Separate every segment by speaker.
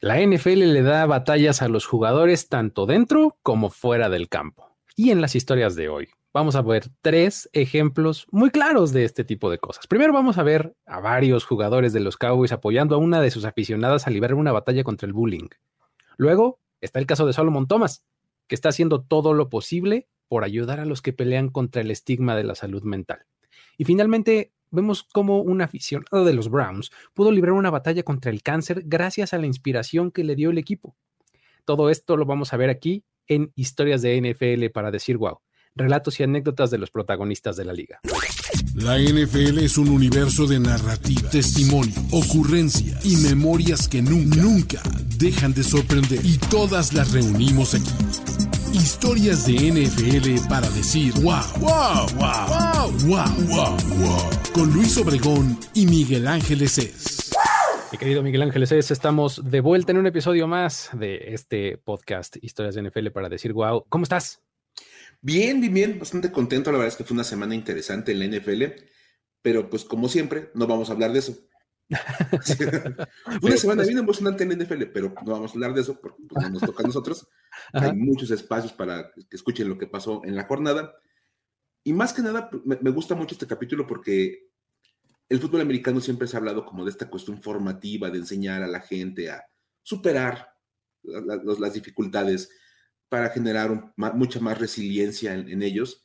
Speaker 1: La NFL le da batallas a los jugadores tanto dentro como fuera del campo. Y en las historias de hoy vamos a ver tres ejemplos muy claros de este tipo de cosas. Primero vamos a ver a varios jugadores de los Cowboys apoyando a una de sus aficionadas a librar una batalla contra el bullying. Luego está el caso de Solomon Thomas, que está haciendo todo lo posible por ayudar a los que pelean contra el estigma de la salud mental. Y finalmente vemos cómo un aficionado de los Browns pudo librar una batalla contra el cáncer gracias a la inspiración que le dio el equipo. Todo esto lo vamos a ver aquí en Historias de NFL para decir wow, relatos y anécdotas de los protagonistas de la liga.
Speaker 2: La NFL es un universo de narrativa, testimonio, ocurrencias y memorias que nunca, nunca dejan de sorprender y todas las reunimos aquí. Historias de NFL para decir wow, wow, wow, wow, wow, wow, con Luis Obregón y Miguel Ángeles es.
Speaker 1: Mi querido Miguel Ángeles es, estamos de vuelta en un episodio más de este podcast Historias de NFL para decir wow. ¿Cómo estás?
Speaker 3: Bien, bien, bien, bastante contento. La verdad es que fue una semana interesante en la NFL, pero pues como siempre, no vamos a hablar de eso. una semana bien emocionante en la NFL, pero no vamos a hablar de eso porque pues, no nos toca a nosotros. Hay muchos espacios para que escuchen lo que pasó en la jornada. Y más que nada, me, me gusta mucho este capítulo porque el fútbol americano siempre se ha hablado como de esta cuestión formativa, de enseñar a la gente a superar las dificultades, para generar mucha más resiliencia en, ellos.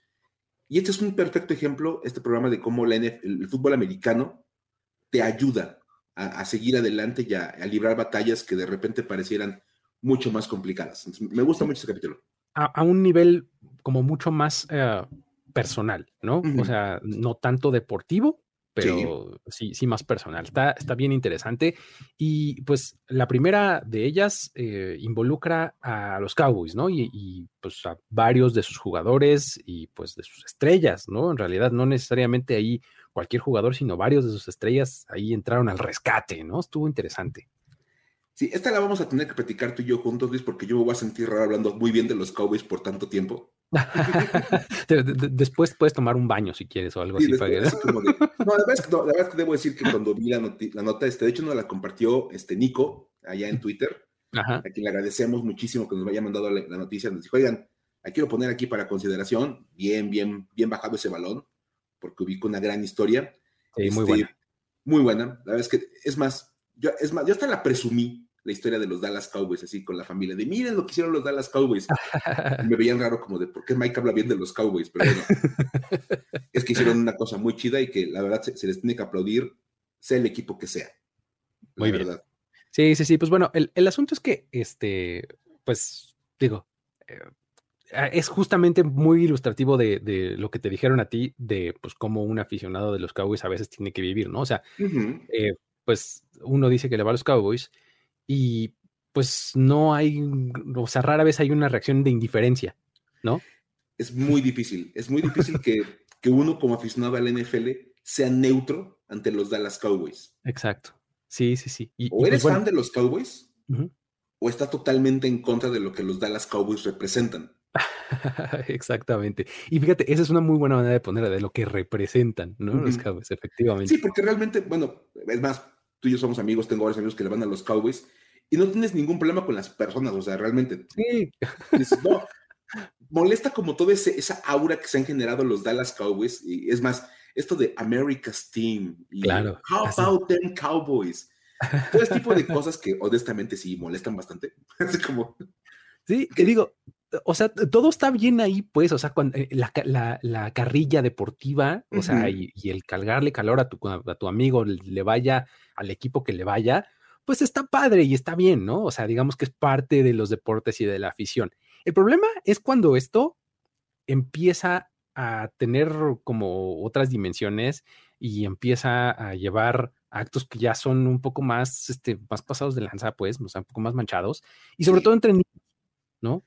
Speaker 3: Y este es un perfecto ejemplo, este programa de cómo la el fútbol americano te ayuda a, seguir adelante y a, librar batallas que de repente parecieran mucho más complicadas. me gusta mucho ese capítulo.
Speaker 1: A, un nivel como mucho más eh, personal, ¿no? O sea, no tanto deportivo, pero sí. sí, más personal. Está, está bien interesante. Y pues la primera de ellas eh, involucra a los Cowboys, ¿no? Y, pues a varios de sus jugadores y pues de sus estrellas, ¿no? En realidad no necesariamente ahí cualquier jugador, sino varios de sus estrellas ahí entraron al rescate, ¿no? Estuvo interesante.
Speaker 3: Sí, esta la vamos a tener que platicar tú y yo juntos, Luis, porque yo me voy a sentir raro hablando muy bien de los Cowboys por tanto tiempo.
Speaker 1: después puedes tomar un baño si quieres o algo así.
Speaker 3: no, la verdad, es que, debo decir que cuando vi la, nota, este, de hecho nos la compartió este Nico allá en Twitter, a quien le agradecemos muchísimo que nos haya mandado la, noticia, nos dijo, oigan, la quiero poner aquí para consideración, bien, bien, bien bajado ese balón, porque ubico una gran historia.
Speaker 1: Sí, muy este, buena.
Speaker 3: Muy buena, la verdad es que, es más, yo, es más, yo hasta la presumí la historia de los Dallas Cowboys, así con la familia, de miren lo que hicieron los Dallas Cowboys. me veían raro como de, ¿por qué Mike habla bien de los Cowboys? Pero bueno, es que hicieron una cosa muy chida y que la verdad se, les tiene que aplaudir, sea el equipo que sea.
Speaker 1: Muy verdad. Sí, sí, sí. Pues bueno, el, asunto es que, este, pues, digo, eh, es justamente muy ilustrativo de, lo que te dijeron a ti, de pues cómo un aficionado de los Cowboys a veces tiene que vivir, ¿no? O sea, eh, pues uno dice que le va a los Cowboys y pues no hay, o sea, rara vez hay una reacción de indiferencia, ¿no?
Speaker 3: Es muy difícil, es muy difícil que, uno como aficionado al NFL sea neutro ante los Dallas Cowboys.
Speaker 1: Exacto, sí, sí, sí.
Speaker 3: o pues, eres fan de los Cowboys o está totalmente en contra de lo que los Dallas Cowboys representan.
Speaker 1: Exactamente. Y fíjate, esa es una muy buena manera de ponerla, de lo que representan, ¿no? Los Cowboys, efectivamente.
Speaker 3: Sí, porque realmente, bueno, es más, tú y yo somos amigos, tengo varios amigos que le van a los Cowboys y no tienes ningún problema con las personas, o sea, realmente. Sí. no, molesta como toda esa aura que se han generado los Dallas Cowboys, y es más, esto de America's Team, y
Speaker 1: claro.
Speaker 3: How about them Cowboys? Todo ese tipo de cosas que honestamente sí molestan bastante. Así como.
Speaker 1: Sí, que digo, o sea, todo está bien ahí, pues, o sea, cuando, eh, la, carrilla deportiva, o sea, y, el cargarle calor a tu, a tu amigo, le vaya al equipo que le vaya, pues está padre y está bien, ¿no? O sea, digamos que es parte de los deportes y de la afición. El problema es cuando esto empieza a tener como otras dimensiones y empieza a llevar actos que ya son un poco más, este, más pasados de lanza, pues, o sea, un poco más manchados, y sobre todo entre niños, ¿no?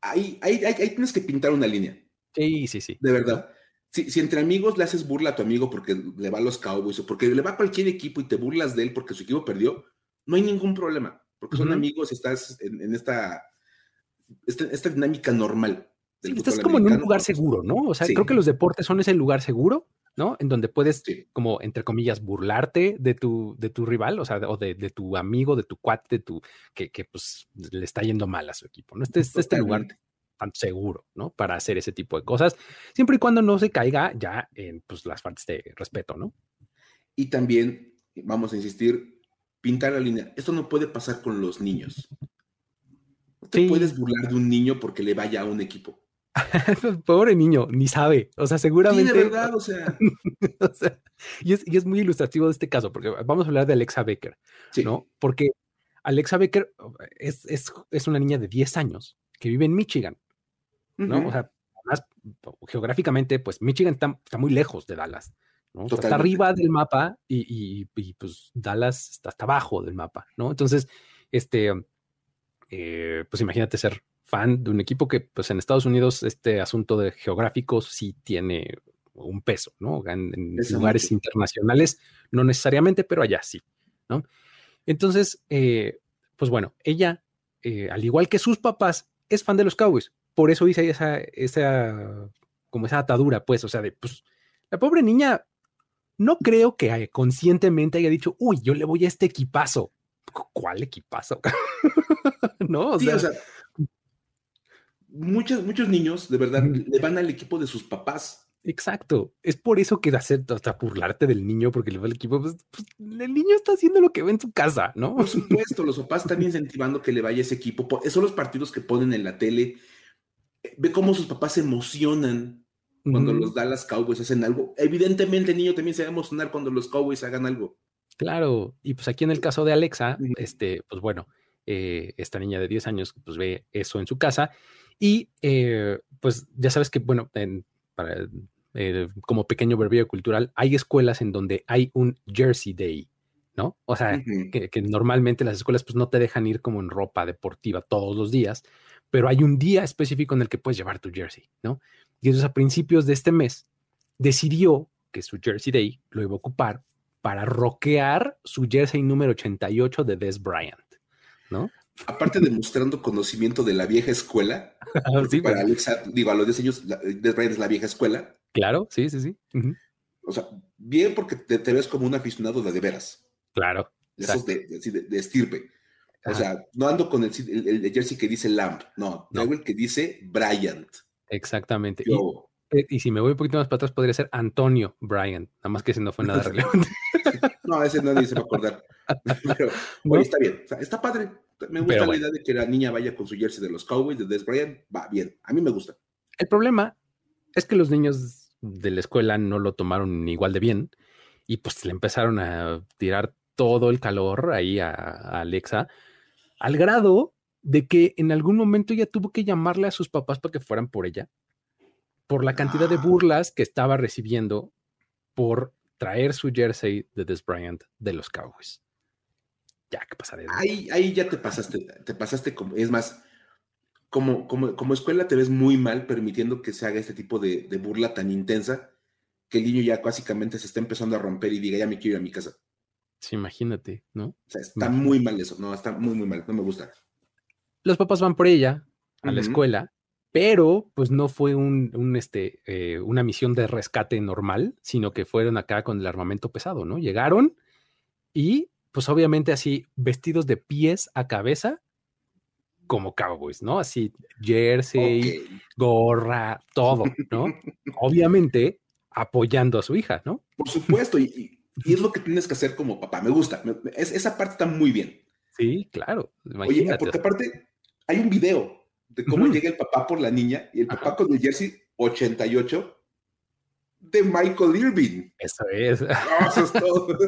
Speaker 3: Ahí, ahí, ahí, tienes que pintar una línea.
Speaker 1: Sí, sí, sí.
Speaker 3: De verdad si, entre amigos le haces burla a tu amigo porque le va a los Cowboys o porque le va a cualquier equipo y te burlas de él porque su equipo perdió, no hay ningún problema, porque son amigos y estás en, esta, esta, dinámica normal.
Speaker 1: estás como en un lugar seguro, ¿no? O sea, creo que los deportes son ese lugar seguro ¿no? En donde puedes, como, entre comillas, burlarte de tu, de tu rival, o sea, o de, tu amigo, de tu cuate, de tu, que, que, pues le está yendo mal a su equipo, ¿no? Este, este lugar tan seguro, ¿no? Para hacer ese tipo de cosas, siempre y cuando no se caiga ya en pues, las faltas de respeto, ¿no?
Speaker 3: Y también, vamos a insistir, pintar la línea. Esto no puede pasar con los niños. No te puedes burlar de un niño porque le vaya a un equipo.
Speaker 1: Pobre niño, ni sabe. O sea, seguramente.
Speaker 3: Sí, de verdad, o sea.
Speaker 1: y, es, muy ilustrativo de este caso, porque vamos a hablar de Alexa Becker, ¿no? Porque Alexa Becker es, es, una niña de 10 años que vive en Michigan, ¿no? O sea, además, geográficamente, pues Michigan está, muy lejos de Dallas, ¿no? está arriba del mapa y, pues Dallas está hasta abajo del mapa, ¿no? Entonces, este, eh, pues imagínate ser fan de un equipo que, pues en Estados Unidos, este asunto de geográficos sí tiene un peso, ¿no? En, lugares internacionales, no necesariamente, pero allá sí, ¿no? Entonces, eh, pues bueno, ella, eh, al igual que sus papás, es fan de los Cowboys. Por eso hice esa, esa, como esa atadura, pues, o sea, de, pues, la pobre niña, no creo que conscientemente haya dicho, uy, yo le voy a este equipazo. ¿Cuál equipazo? no, o sea
Speaker 3: muchos, muchos niños, de verdad, le van al equipo de sus papás.
Speaker 1: Exacto. Es por eso que hacer hasta burlarte del niño, porque le va al equipo. Pues, pues, el niño está haciendo lo que ve en su casa, ¿no?
Speaker 3: Por supuesto, los papás están incentivando que le vaya ese equipo. Son los partidos que ponen en la tele. Ve cómo sus papás se emocionan cuando los Dallas Cowboys hacen algo. Evidentemente, el niño también se va a emocionar cuando los Cowboys hagan algo.
Speaker 1: Claro. Y pues aquí en el caso de Alexa, este, pues bueno, eh, esta niña de 10 años, pues ve eso en su casa y eh, pues ya sabes que, bueno, para, eh, como pequeño verbio cultural, hay escuelas en donde hay un Jersey Day, ¿no? O sea, que, normalmente las escuelas pues no te dejan ir como en ropa deportiva todos los días, pero hay un día específico en el que puedes llevar tu jersey, ¿no? Y entonces a principios de este mes decidió que su Jersey Day lo iba a ocupar para rockear su jersey número 88 de Des Bryant, ¿no?
Speaker 3: aparte de mostrando conocimiento de la vieja escuela, para Alexa, digo, a los 10 años, Bryant es la vieja escuela.
Speaker 1: Claro, sí, sí, sí.
Speaker 3: O sea, bien porque te, ves como un aficionado de de veras.
Speaker 1: Claro.
Speaker 3: Esos de, de, estirpe. O sea, no ando con el, el, jersey que dice Lamb, no, no. el que dice Bryant.
Speaker 1: Exactamente. Eh, y, si me voy un poquito más para atrás, podría ser Antonio Bryant, nada más que ese no fue nada relevante.
Speaker 3: No, ese nadie se va a acordar. Pero, está bien, está padre. Me gusta la idea de que la niña vaya con su jersey de los Cowboys, de Des Bryant, va bien, a mí me gusta.
Speaker 1: El problema es que los niños de la escuela no lo tomaron igual de bien y pues le empezaron a tirar todo el calor ahí a, Alexa, al grado de que en algún momento ella tuvo que llamarle a sus papás para que fueran por ella, por la cantidad de ah. burlas que estaba recibiendo por traer su jersey de Des Bryant de los Cowboys ya, ¿qué pasaría?
Speaker 3: Ahí, ahí ya te pasaste, te pasaste como, es más, como, como, como escuela te ves muy mal permitiendo que se haga este tipo de, burla tan intensa que el niño ya básicamente se está empezando a romper y diga, ya me quiero ir a mi casa.
Speaker 1: Sí, imagínate, ¿no?
Speaker 3: O sea, está muy mal eso, no, está muy, muy mal, no me gusta.
Speaker 1: Los papás van por ella a la escuela, pero pues no fue un, un este, eh, una misión de rescate normal, sino que fueron acá con el armamento pesado, ¿no? Llegaron y pues obviamente así vestidos de pies a cabeza como cowboys, ¿no? Así jersey, gorra, todo, ¿no? obviamente apoyando a su hija, ¿no?
Speaker 3: Por supuesto, y, es lo que tienes que hacer como papá, me gusta, esa parte está muy bien.
Speaker 1: Sí, claro.
Speaker 3: Oye, porque aparte hay un video de cómo llega el papá por la niña y el papá con el jersey 88 de Michael Irving.
Speaker 1: Eso es.
Speaker 3: eso es todo.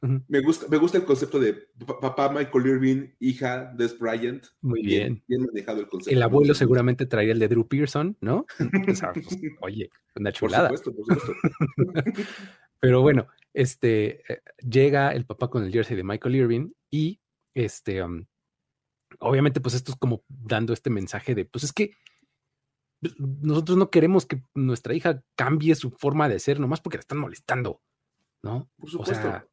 Speaker 3: me, gusta, me gusta el concepto de papá Michael Irving, hija Des Bryant.
Speaker 1: Muy bien.
Speaker 3: Bien, manejado el concepto.
Speaker 1: El abuelo seguramente traía el de Drew Pearson, ¿no? Pues, oye, una chulada. Por supuesto, por supuesto. Pero bueno, este, eh, llega el papá con el jersey de Michael Irving y este, um, obviamente pues esto es como dando este mensaje de, pues es que pues, nosotros no queremos que nuestra hija cambie su forma de ser nomás porque la están molestando, ¿no?
Speaker 3: Por supuesto. O sea,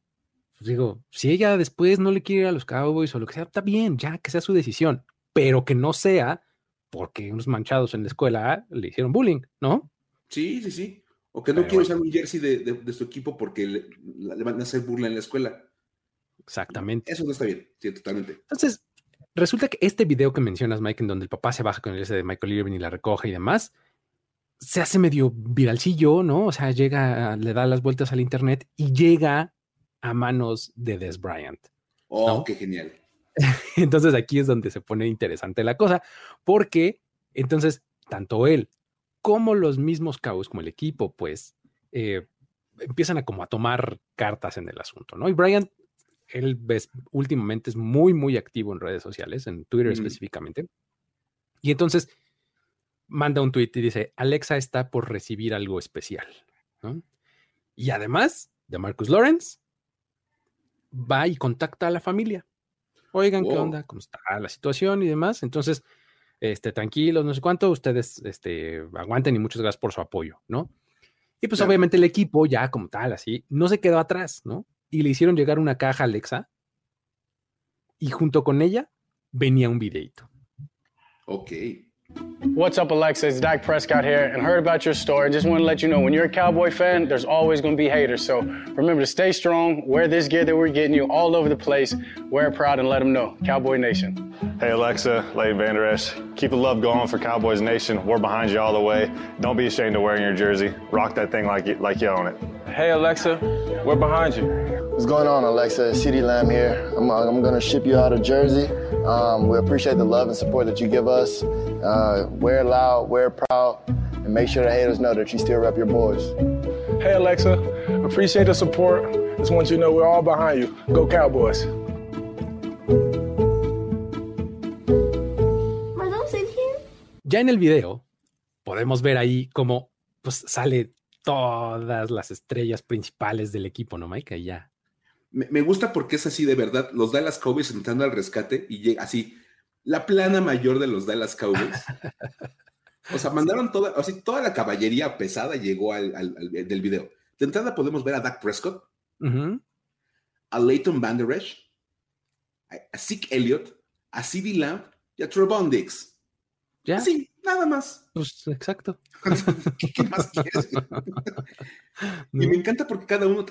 Speaker 1: pues, digo, si ella después no le quiere ir a los Cowboys o lo que sea, está bien, ya que sea su decisión, pero que no sea porque unos manchados en la escuela le hicieron bullying, ¿no?
Speaker 3: Sí, sí, sí. O que no quiere usar un jersey de, su equipo porque le, van a hacer burla en la escuela.
Speaker 1: Exactamente.
Speaker 3: Eso no está bien, sí, totalmente.
Speaker 1: Entonces, resulta que este video que mencionas, Mike, en donde el papá se baja con el S de Michael Irving y la recoge y demás, se hace medio viralcillo, ¿no? O sea, llega, le da las vueltas al internet y llega a manos de Des Bryant.
Speaker 3: Oh, qué genial.
Speaker 1: entonces aquí es donde se pone interesante la cosa, porque entonces tanto él como los mismos Cowboys, como el equipo, pues eh, empiezan a como a tomar cartas en el asunto, ¿no? Y Bryant, él ves, últimamente es muy, muy activo en redes sociales, en Twitter específicamente. Y entonces manda un tweet y dice, Alexa está por recibir algo especial. Y además de Marcus Lawrence, va y contacta a la familia. Oigan, ¿qué onda? ¿Cómo está la situación y demás? Entonces, este, tranquilos, no sé cuánto, ustedes este, aguanten y muchas gracias por su apoyo, ¿no? Y pues obviamente el equipo ya como tal, así, no se quedó atrás, ¿no? Y le hicieron llegar una caja a Alexa y junto con ella venía un videito.
Speaker 3: Ok.
Speaker 4: What's up, Alexa? It's Dak Prescott here, and heard about your story. Just want to let you know when you're a Cowboy fan, there's always going to be haters. So remember to stay strong, wear this gear that we're getting you all over the place, wear it proud, and let them know. Cowboy Nation.
Speaker 5: Hey, Alexa, Leighton Vander Esch. Keep the love going for Cowboys Nation. We're behind you all the way. Don't be ashamed of wearing your jersey. Rock that thing like you, like you own it.
Speaker 4: Hey, Alexa, we're behind you.
Speaker 6: What's going on, Alexa? CD Lamb here. I'm, I'm going to ship you out a jersey. Um, we appreciate the love and support that you give us. Uh, wear loud, wear proud, and make sure the haters know that you still rep your boys.
Speaker 4: Hey, Alexa, appreciate the support. Just want you to know we're all behind you. Go Cowboys.
Speaker 1: Ya en el video podemos ver ahí cómo pues, sale todas las estrellas principales del equipo, ¿no, Mike? ya.
Speaker 3: Me, gusta porque es así de verdad. Los Dallas Cowboys entrando al rescate y llega así, la plana mayor de los Dallas Cowboys. o sea, mandaron toda, así, toda la caballería pesada llegó al, del video. De entrada podemos ver a Dak Prescott, a Leighton Van Der Esch, a Zeke Elliott, a C.D. Lamb y a Trevon Dix. ¿Ya? Sí, nada más.
Speaker 1: Pues exacto.
Speaker 3: ¿Qué, más quieres? Y me encanta porque cada uno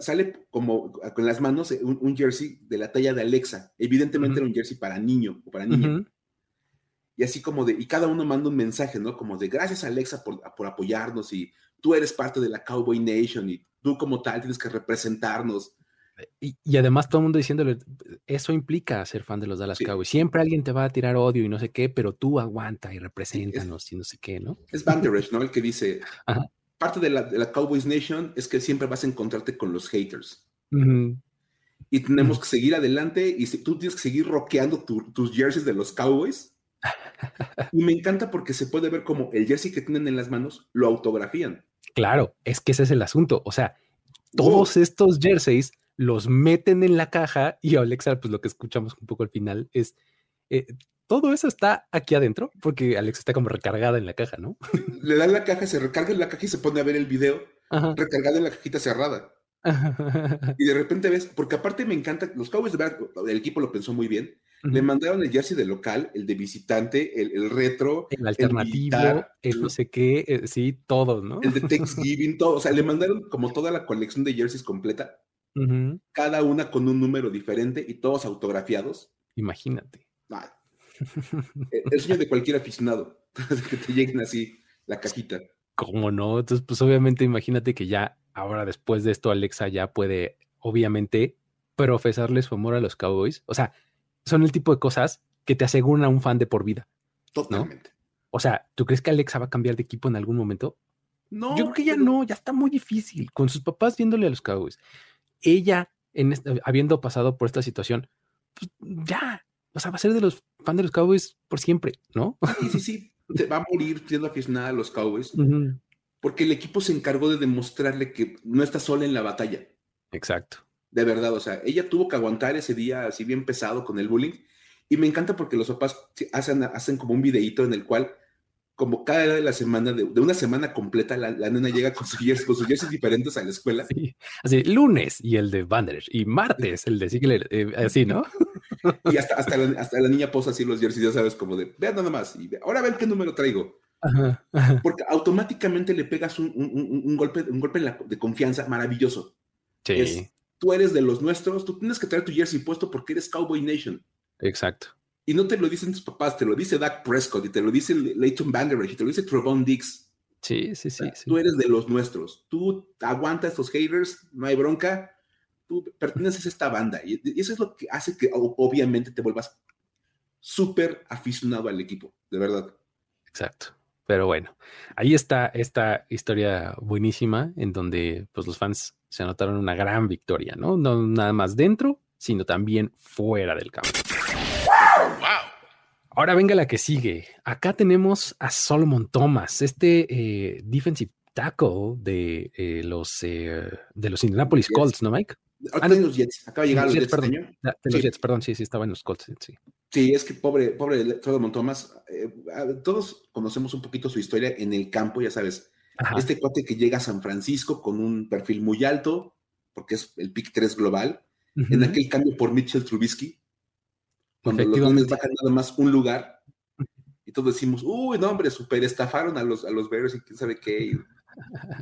Speaker 3: sale como con las manos eh, un, jersey de la talla de Alexa. Evidentemente era un jersey para niño o para niña. Y así como de, y cada uno manda un mensaje, ¿no? Como de gracias Alexa por, por apoyarnos y tú eres parte de la Cowboy Nation y tú como tal tienes que representarnos.
Speaker 1: Y, además todo el mundo diciéndole, eso implica ser fan de los Dallas Cowboys. Siempre alguien te va a tirar odio y no sé qué, pero tú aguanta y represéntanos y no sé qué, ¿no?
Speaker 3: Es Van ¿no? El que dice, parte de la, Cowboys Nation es que siempre vas a encontrarte con los haters. Y tenemos que seguir adelante y si, tú tienes que seguir rockeando tus jerseys de los Cowboys. y me encanta porque se puede ver como el jersey que tienen en las manos lo autografían.
Speaker 1: Claro, es que ese es el asunto. O sea, todos estos jerseys los meten en la caja y Alexa, pues lo que escuchamos un poco al final es, eh, todo eso está aquí adentro, porque Alexa está como recargada en la caja, ¿no?
Speaker 3: Le dan la caja, se recarga en la caja y se pone a ver el video recargada en la cajita cerrada. y de repente ves, porque aparte me encanta, los Cowboys de verdad, el equipo lo pensó muy bien. Le mandaron el jersey de local, el de visitante, el, retro,
Speaker 1: el alternativo, el, no sé qué, eh, sí, todo, ¿no?
Speaker 3: El de Thanksgiving, todo. O sea, le mandaron como toda la colección de jerseys completa cada una con un número diferente y todos autografiados.
Speaker 1: Imagínate.
Speaker 3: E, el sueño de cualquier aficionado, que te lleguen así la cajita.
Speaker 1: ¿Cómo no? Entonces, pues obviamente imagínate que ya ahora después de esto Alexa ya puede, obviamente, profesarle su amor a los Cowboys. O sea, son el tipo de cosas que te aseguran a un fan de por vida.
Speaker 3: Totalmente.
Speaker 1: O sea, ¿tú crees que Alexa va a cambiar de equipo en algún momento? No. Yo creo que ya no, ya está muy difícil con sus papás viéndole a los Cowboys ella, en habiendo pasado por esta situación, pues ya, o sea, va a ser de los fans de los Cowboys por siempre, ¿no?
Speaker 3: Sí, sí, sí, se va a morir siendo aficionada a los Cowboys, porque el equipo se encargó de demostrarle que no está sola en la batalla.
Speaker 1: Exacto.
Speaker 3: De verdad, o sea, ella tuvo que aguantar ese día así bien pesado con el bullying, y me encanta porque los papás hacen, hacen como un videíto en el cual como cada día de la semana, de, una semana completa, la, nena llega con, sus jerseys diferentes a la escuela.
Speaker 1: Así, lunes y el de Vanderers, y martes el de Ziegler, eh, así, ¿no?
Speaker 3: y hasta, hasta, la, niña posa así los jerseys, ya sabes, como de, vean nada más, y ahora ven qué número traigo. Porque automáticamente le pegas un, golpe, un golpe de confianza maravilloso. Sí. tú eres de los nuestros, tú tienes que traer tu jersey puesto porque eres Cowboy Nation.
Speaker 1: Exacto.
Speaker 3: Y no te lo dicen tus papás, te lo dice Dak Prescott y te lo dice Leighton Bangerich y te lo dice Trevon Dix.
Speaker 1: Sí, sí, sí,
Speaker 3: Tú eres de los nuestros. Tú aguantas estos haters, no hay bronca. Tú perteneces a esta banda. Y, eso es lo que hace que obviamente te vuelvas súper aficionado al equipo, de verdad.
Speaker 1: Exacto. Pero bueno, ahí está esta historia buenísima en donde pues los fans se anotaron una gran victoria, ¿no? No nada más dentro, sino también fuera del campo. Ahora venga la que sigue. Acá tenemos a Solomon Thomas, este eh, defensive tackle de eh, los eh, de los Indianapolis Colts, ¿no, Mike?
Speaker 3: Ah, de los Jets. Acaba de llegar los Jets,
Speaker 1: perdón.
Speaker 3: Este año.
Speaker 1: De los Jets, perdón, sí, sí, estaba en los Colts, sí.
Speaker 3: Sí, es que pobre, pobre Solomon Thomas. todos conocemos un poquito su historia en el campo, ya sabes. Este cuate que llega a San Francisco con un perfil muy alto, porque es el pick 3 global, en aquel cambio por Mitchell Trubisky, cuando los Dolphins bajan nada más un lugar, y todos decimos, uy, no, hombre, super estafaron a los, a los Bears y quién sabe qué,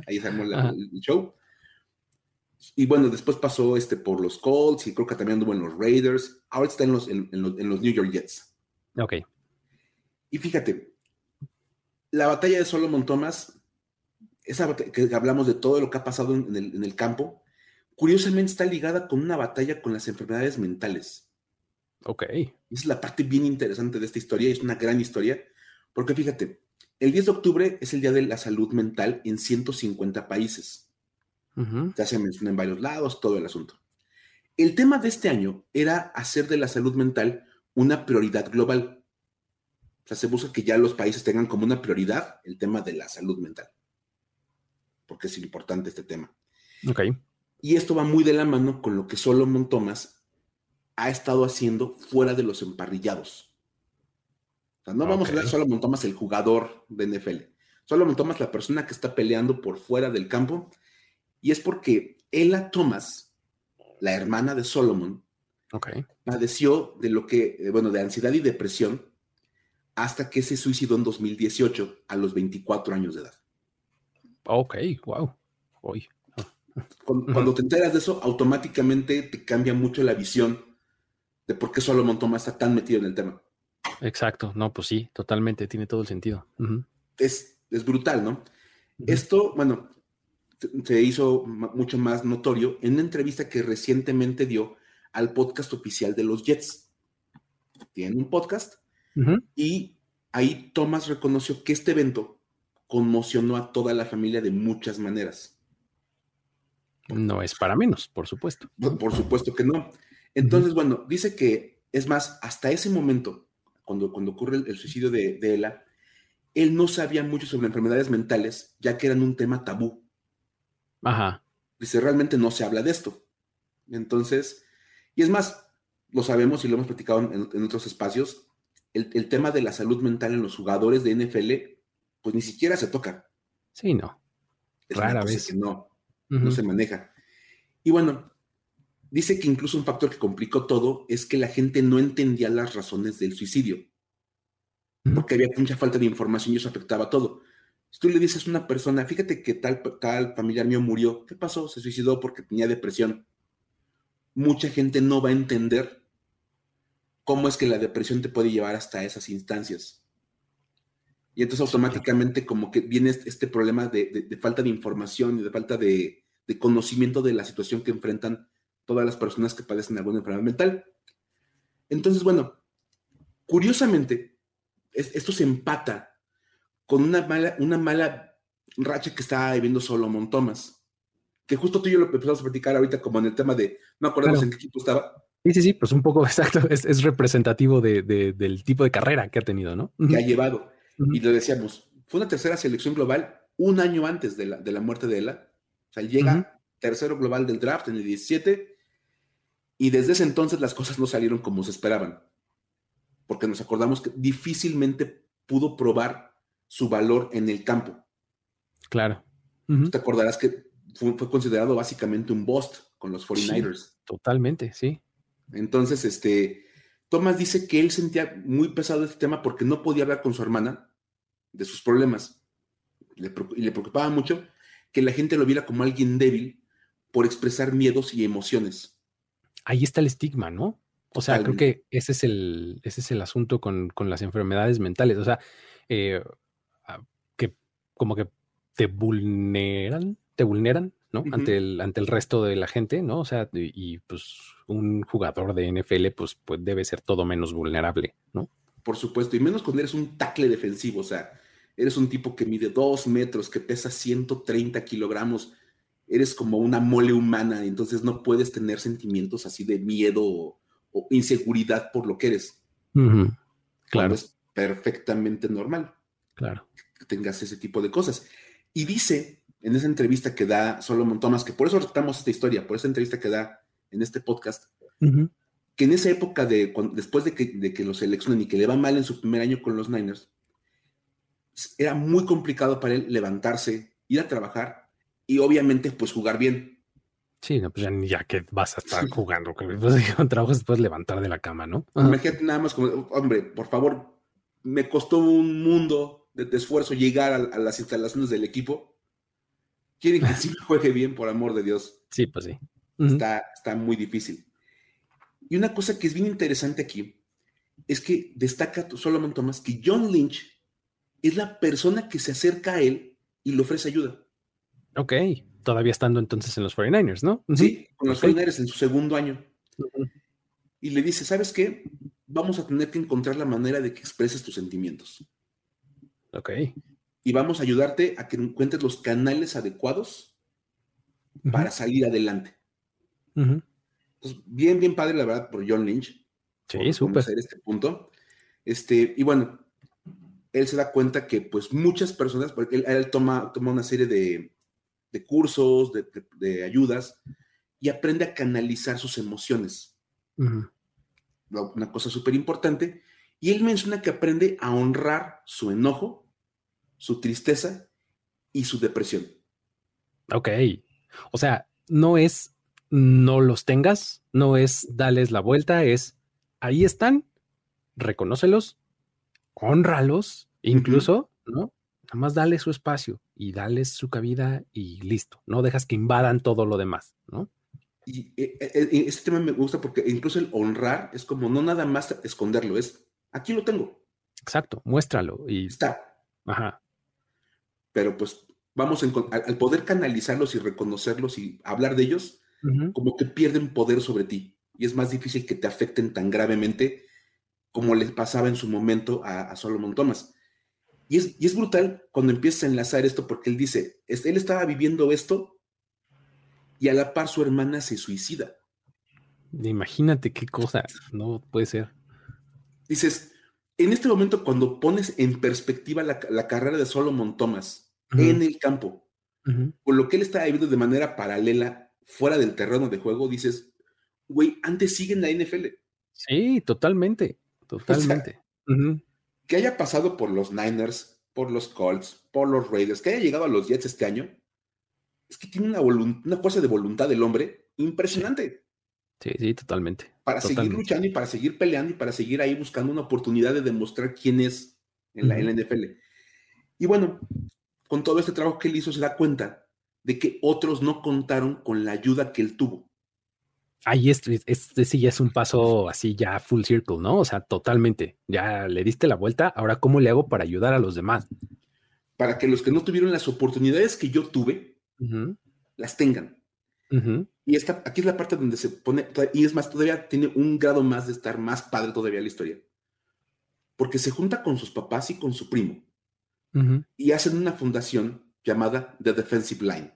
Speaker 3: ahí se el, show. Y bueno, después pasó este por los Colts y creo que también anduvo en los Raiders. Ahora está en los, en, los, en los New York Jets.
Speaker 1: Ok.
Speaker 3: Y fíjate, la batalla de Solomon Thomas, esa que hablamos de todo lo que ha pasado en el, en el campo, curiosamente está ligada con una batalla con las enfermedades mentales.
Speaker 1: Ok.
Speaker 3: es la parte bien interesante de esta historia, es una gran historia, porque fíjate, el 10 de octubre es el Día de la Salud Mental en 150 países. Ya se menciona en varios lados, todo el asunto. El tema de este año era hacer de la salud mental una prioridad global. O sea, se busca que ya los países tengan como una prioridad el tema de la salud mental. Porque es importante este tema.
Speaker 1: Ok.
Speaker 3: Y esto va muy de la mano con lo que Solomon Thomas ha estado haciendo fuera de los emparrillados. O sea, no vamos a hablar Solomon Thomas, el jugador de NFL. Solomon Thomas, la persona que está peleando por fuera del campo. Y es porque Ella Thomas, la hermana de Solomon, padeció de lo que, eh, bueno, de ansiedad y depresión hasta que se suicidó en 2018 a los 24 años de edad.
Speaker 1: Ok, wow. Hoy.
Speaker 3: Cuando, te enteras de eso, automáticamente te cambia mucho la visión de por qué Solomon Thomas está tan metido en el tema.
Speaker 1: Exacto, no, pues sí, totalmente, tiene todo el sentido.
Speaker 3: es, es, brutal, ¿no? Esto, bueno, se hizo mucho más notorio en una entrevista que recientemente dio al podcast oficial de los Jets. Tienen un podcast y ahí Thomas reconoció que este evento conmocionó a toda la familia de muchas maneras.
Speaker 1: No es para menos, por supuesto.
Speaker 3: Por supuesto que no. Entonces, bueno, dice que, es más, hasta ese momento, cuando, cuando ocurre el, suicidio de, de, Ella, él no sabía mucho sobre enfermedades mentales, ya que eran un tema tabú.
Speaker 1: Ajá.
Speaker 3: Dice, realmente no se habla de esto. Entonces, y es más, lo sabemos y lo hemos platicado en, otros espacios, el, tema de la salud mental en los jugadores de NFL, pues ni siquiera se toca.
Speaker 1: Sí, no. Rara vez.
Speaker 3: no no se maneja. Y bueno, dice que incluso un factor que complicó todo es que la gente no entendía las razones del suicidio, porque había mucha falta de información y eso afectaba todo. Si tú le dices a una persona, fíjate que tal, tal familiar mío murió, ¿qué pasó? Se suicidó porque tenía depresión. Mucha gente no va a entender cómo es que la depresión te puede llevar hasta esas instancias. Y entonces automáticamente como que viene este, este problema de, falta de información y de falta de, conocimiento de la situación que enfrentan todas las personas que padecen alguna enfermedad mental. Entonces, bueno, curiosamente, esto se empata con una mala, una mala racha que está viviendo Solomon Thomas, que justo tú y yo lo empezamos a platicar ahorita como en el tema de, no acordamos en qué equipo estaba.
Speaker 1: Sí, sí, sí, pues un poco exacto, es, representativo del tipo de carrera que ha tenido, ¿no?
Speaker 3: Que ha llevado. Y lo decíamos, fue una tercera selección global un año antes de la, de la muerte de Ella. O sea, llega tercero global del draft en el 17 y desde ese entonces las cosas no salieron como se esperaban. Porque nos acordamos que difícilmente pudo probar su valor en el campo.
Speaker 1: Claro.
Speaker 3: Te acordarás que fue, considerado básicamente un bust con los 49ers.
Speaker 1: totalmente, sí.
Speaker 3: Entonces, este, Thomas dice que él sentía muy pesado este tema porque no podía hablar con su hermana, de sus problemas. Le, y le preocupaba mucho que la gente lo viera como alguien débil por expresar miedos y emociones.
Speaker 1: Ahí está el estigma, ¿no? O sea, creo que ese es el, ese es el asunto con, con las enfermedades mentales. O sea, eh, que como que te vulneran, te vulneran, ¿no? ante, el, ante el resto de la gente, ¿no? O sea, y, pues un jugador de NFL, pues, pues debe ser todo menos vulnerable, ¿no?
Speaker 3: Por supuesto, y menos cuando eres un tackle defensivo, o sea, eres un tipo que mide dos metros, que pesa 130 kilogramos, eres como una mole humana, entonces no puedes tener sentimientos así de miedo o, inseguridad por lo que eres.
Speaker 1: Claro.
Speaker 3: Es perfectamente normal.
Speaker 1: Claro.
Speaker 3: Que tengas ese tipo de cosas. Y dice en esa entrevista que da Solomon Thomas, que por eso tratamos esta historia, por esa entrevista que da en este podcast, que en esa época de después de que, de que lo seleccionen y que le va mal en su primer año con los Niners, era muy complicado para él levantarse, ir a trabajar y obviamente pues jugar bien.
Speaker 1: Sí, no, pues ya, que vas a estar jugando, pues, con trabajo después levantar de la cama, ¿no?
Speaker 3: Imagínate nada más como, hombre, por favor, me costó un mundo de, esfuerzo llegar a, las instalaciones del equipo. Quieren que sí juegue bien, por amor de Dios.
Speaker 1: Sí, pues sí.
Speaker 3: está, está muy difícil. Y una cosa que es bien interesante aquí es que destaca Solomon Thomas que John Lynch es la persona que se acerca a él y le ofrece ayuda.
Speaker 1: Ok, todavía estando entonces en los 49ers, ¿no?
Speaker 3: Sí, con los 49ers en su segundo año. Y le dice, ¿sabes qué? Vamos a tener que encontrar la manera de que expreses tus sentimientos.
Speaker 1: Ok.
Speaker 3: Y vamos a ayudarte a que encuentres los canales adecuados para salir adelante. Entonces, bien, bien padre, la verdad, por John Lynch.
Speaker 1: Sí, súper.
Speaker 3: este punto. Este, y bueno, él se da cuenta que pues muchas personas, porque él, toma, toma una serie de, cursos, de, ayudas, y aprende a canalizar sus emociones. Una cosa súper importante. Y él menciona que aprende a honrar su enojo, su tristeza y su depresión.
Speaker 1: Ok. O sea, no es no los tengas, no es darles la vuelta, es ahí están, reconócelos, honralos, incluso, ¿no? Nada más dale su espacio y dale su cabida y listo. No dejas que invadan todo lo demás, ¿no?
Speaker 3: Y eh, eh, eh, este tema me gusta porque incluso el honrar es como no nada más esconderlo, es aquí lo tengo.
Speaker 1: Exacto, muéstralo y
Speaker 3: está.
Speaker 1: Ajá.
Speaker 3: Pero pues vamos al, poder canalizarlos y reconocerlos y hablar de ellos, como que pierden poder sobre ti y es más difícil que te afecten tan gravemente como les pasaba en su momento a, Solomon Thomas. Y es, y es, brutal cuando empieza a enlazar esto porque él dice, él estaba viviendo esto y a la par su hermana se suicida.
Speaker 1: Imagínate qué cosa, no puede ser.
Speaker 3: Dices, en este momento cuando pones en perspectiva la, carrera de Solomon Thomas en el campo, con lo que él estaba viviendo de manera paralela fuera del terreno de juego, dices, güey, antes sigue en la NFL.
Speaker 1: Sí, totalmente. Totalmente.
Speaker 3: Que haya pasado por los Niners, por los Colts, por los Raiders, que haya llegado a los Jets este año, es que tiene una, una fuerza de voluntad del hombre impresionante.
Speaker 1: Sí, sí, totalmente.
Speaker 3: Para seguir luchando y para seguir peleando y para seguir ahí buscando una oportunidad de demostrar quién es en la, NFL. Y bueno, con todo este trabajo que él hizo, se da cuenta de que otros no contaron con la ayuda que él tuvo
Speaker 1: ahí este, sí ya es un paso así ya full circle, ¿no? O sea, totalmente. Ya le diste la vuelta. Ahora, ¿cómo le hago para ayudar a los demás?
Speaker 3: Para que los que no tuvieron las oportunidades que yo tuve, las tengan. Y esta, aquí es la parte donde se pone, y es más, todavía tiene un grado más de estar más padre todavía la historia. Porque se junta con sus papás y con su primo. Y hacen una fundación llamada The Defensive Line.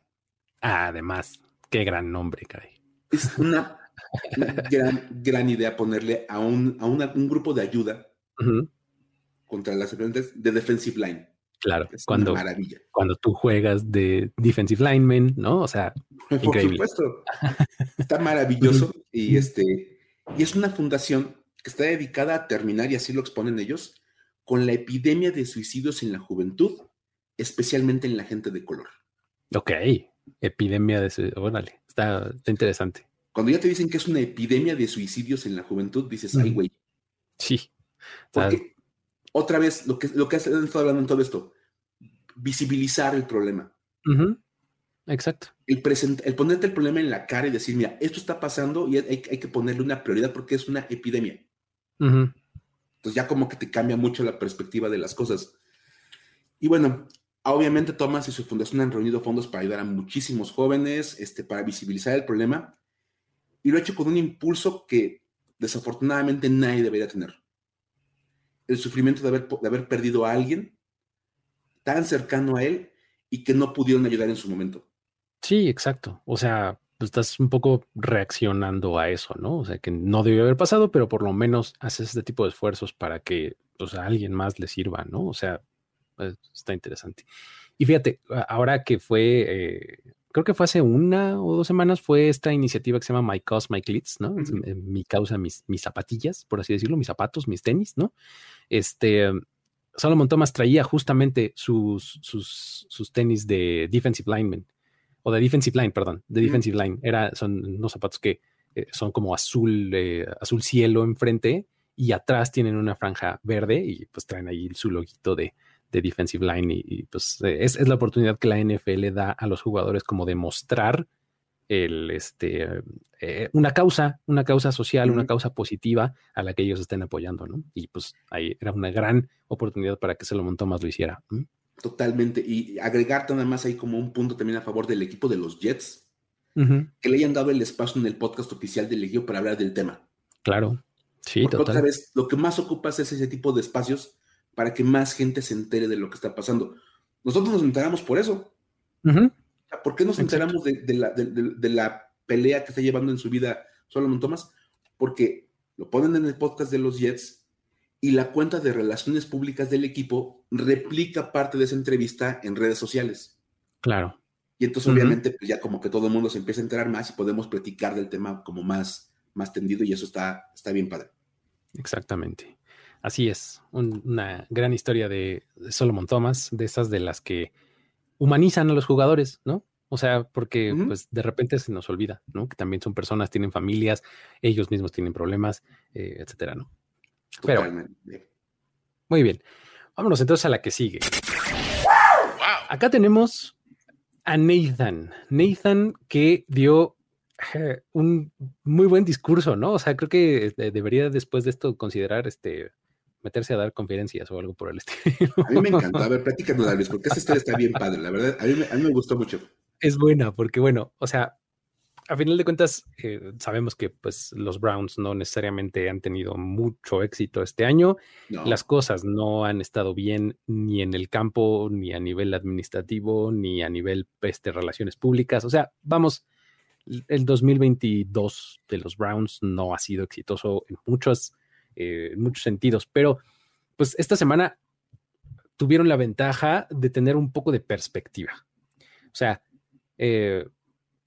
Speaker 1: Ah, además, qué gran nombre, caray.
Speaker 3: Es una gran, gran idea ponerle a un, a un grupo de ayuda contra las enfermedades de defensive line.
Speaker 1: Claro, cuando, maravilla. cuando tú juegas de defensive lineman, ¿no? O sea,
Speaker 3: por supuesto. Está maravilloso y este y es una fundación que está dedicada a terminar y así lo exponen ellos con la epidemia de suicidios en la juventud, especialmente en la gente de color.
Speaker 1: Ok, epidemia de suicidios, órale, está, está interesante.
Speaker 3: Cuando ya te dicen que es una epidemia de suicidios en la juventud, dices, ay, güey.
Speaker 1: Sí.
Speaker 3: Porque otra vez, lo que, lo que has estado hablando en todo esto, visibilizar el problema.
Speaker 1: Exacto.
Speaker 3: El, el ponerte el problema en la cara y decir, mira, esto está pasando y hay, que ponerle una prioridad porque es una epidemia. Entonces ya como que te cambia mucho la perspectiva de las cosas. Y bueno, obviamente Thomas y su fundación han reunido fondos para ayudar a muchísimos jóvenes, este, para visibilizar el problema. Y lo ha hecho con un impulso que desafortunadamente nadie debería tener. El sufrimiento de haber, de haber perdido a alguien tan cercano a él y que no pudieron ayudar en su momento.
Speaker 1: Sí, exacto. O sea, estás un poco reaccionando a eso, ¿no? O sea, que no debió haber pasado, pero por lo menos haces este tipo de esfuerzos para que pues, a alguien más le sirva, ¿no? O sea, está interesante. Y fíjate, ahora que fue, eh, creo que fue hace una o dos semanas, fue esta iniciativa que se llama My Cause, My Cleats, ¿no? Eh, mi causa, mis, mis zapatillas, por así decirlo, mis zapatos, mis tenis, ¿no? Este, Solomon Thomas traía justamente sus, sus, sus tenis de defensive lineman o de defensive line, perdón, de defensive line. Era, son unos zapatos que eh, son como azul, eh, azul cielo enfrente y atrás tienen una franja verde y pues traen ahí su loguito de, de defensive line y, pues eh, es, es, la oportunidad que la NFL da a los jugadores como de mostrar el, este, una causa, una causa social, una causa positiva a la que ellos estén apoyando, ¿no? Y pues ahí era una gran oportunidad para que Salomón Thomas lo hiciera.
Speaker 3: Totalmente. Y agregarte nada más ahí como un punto también a favor del equipo de los Jets, que le hayan dado el espacio en el podcast oficial del equipo para hablar del tema.
Speaker 1: Claro. Sí,
Speaker 3: Porque otra vez, lo que más ocupas es ese tipo de espacios para que más gente se entere de lo que está pasando. Nosotros nos enteramos por eso. ¿Por qué nos enteramos de, la, de, la, pelea que está llevando en su vida Solomon Thomas? Porque lo ponen en el podcast de los Jets y la cuenta de relaciones públicas del equipo replica parte de esa entrevista en redes sociales.
Speaker 1: Claro.
Speaker 3: Y entonces, obviamente, pues ya como que todo el mundo se empieza a enterar más y podemos platicar del tema como más, más tendido y eso está, está bien padre.
Speaker 1: Exactamente. Así es. una gran historia de, Solomon Thomas, de esas de las que humanizan a los jugadores, ¿no? O sea, porque pues de repente se nos olvida, ¿no? Que también son personas, tienen familias, ellos mismos tienen problemas, eh, etcétera, ¿no? Pero, muy bien. Vámonos entonces a la que sigue. Acá tenemos a Nathan. Nathan que dio eh, un muy buen discurso, ¿no? O sea, creo que eh, debería después de esto considerar este meterse a dar conferencias o algo por el estilo.
Speaker 3: A mí me encantó. A ver, platícanos, Luis, porque esa historia está bien padre. La verdad, a mí, a mí me gustó mucho.
Speaker 1: Es buena, porque bueno, o sea, a final de cuentas, eh, sabemos que pues, los Browns no necesariamente han tenido mucho éxito este año. Las cosas no han estado bien ni en el campo, ni a nivel administrativo, ni a nivel este, relaciones públicas. O sea, vamos, el 2022 de los Browns no ha sido exitoso en muchos, eh, en muchos sentidos, pero pues esta semana tuvieron la ventaja de tener un poco de perspectiva. O sea, eh,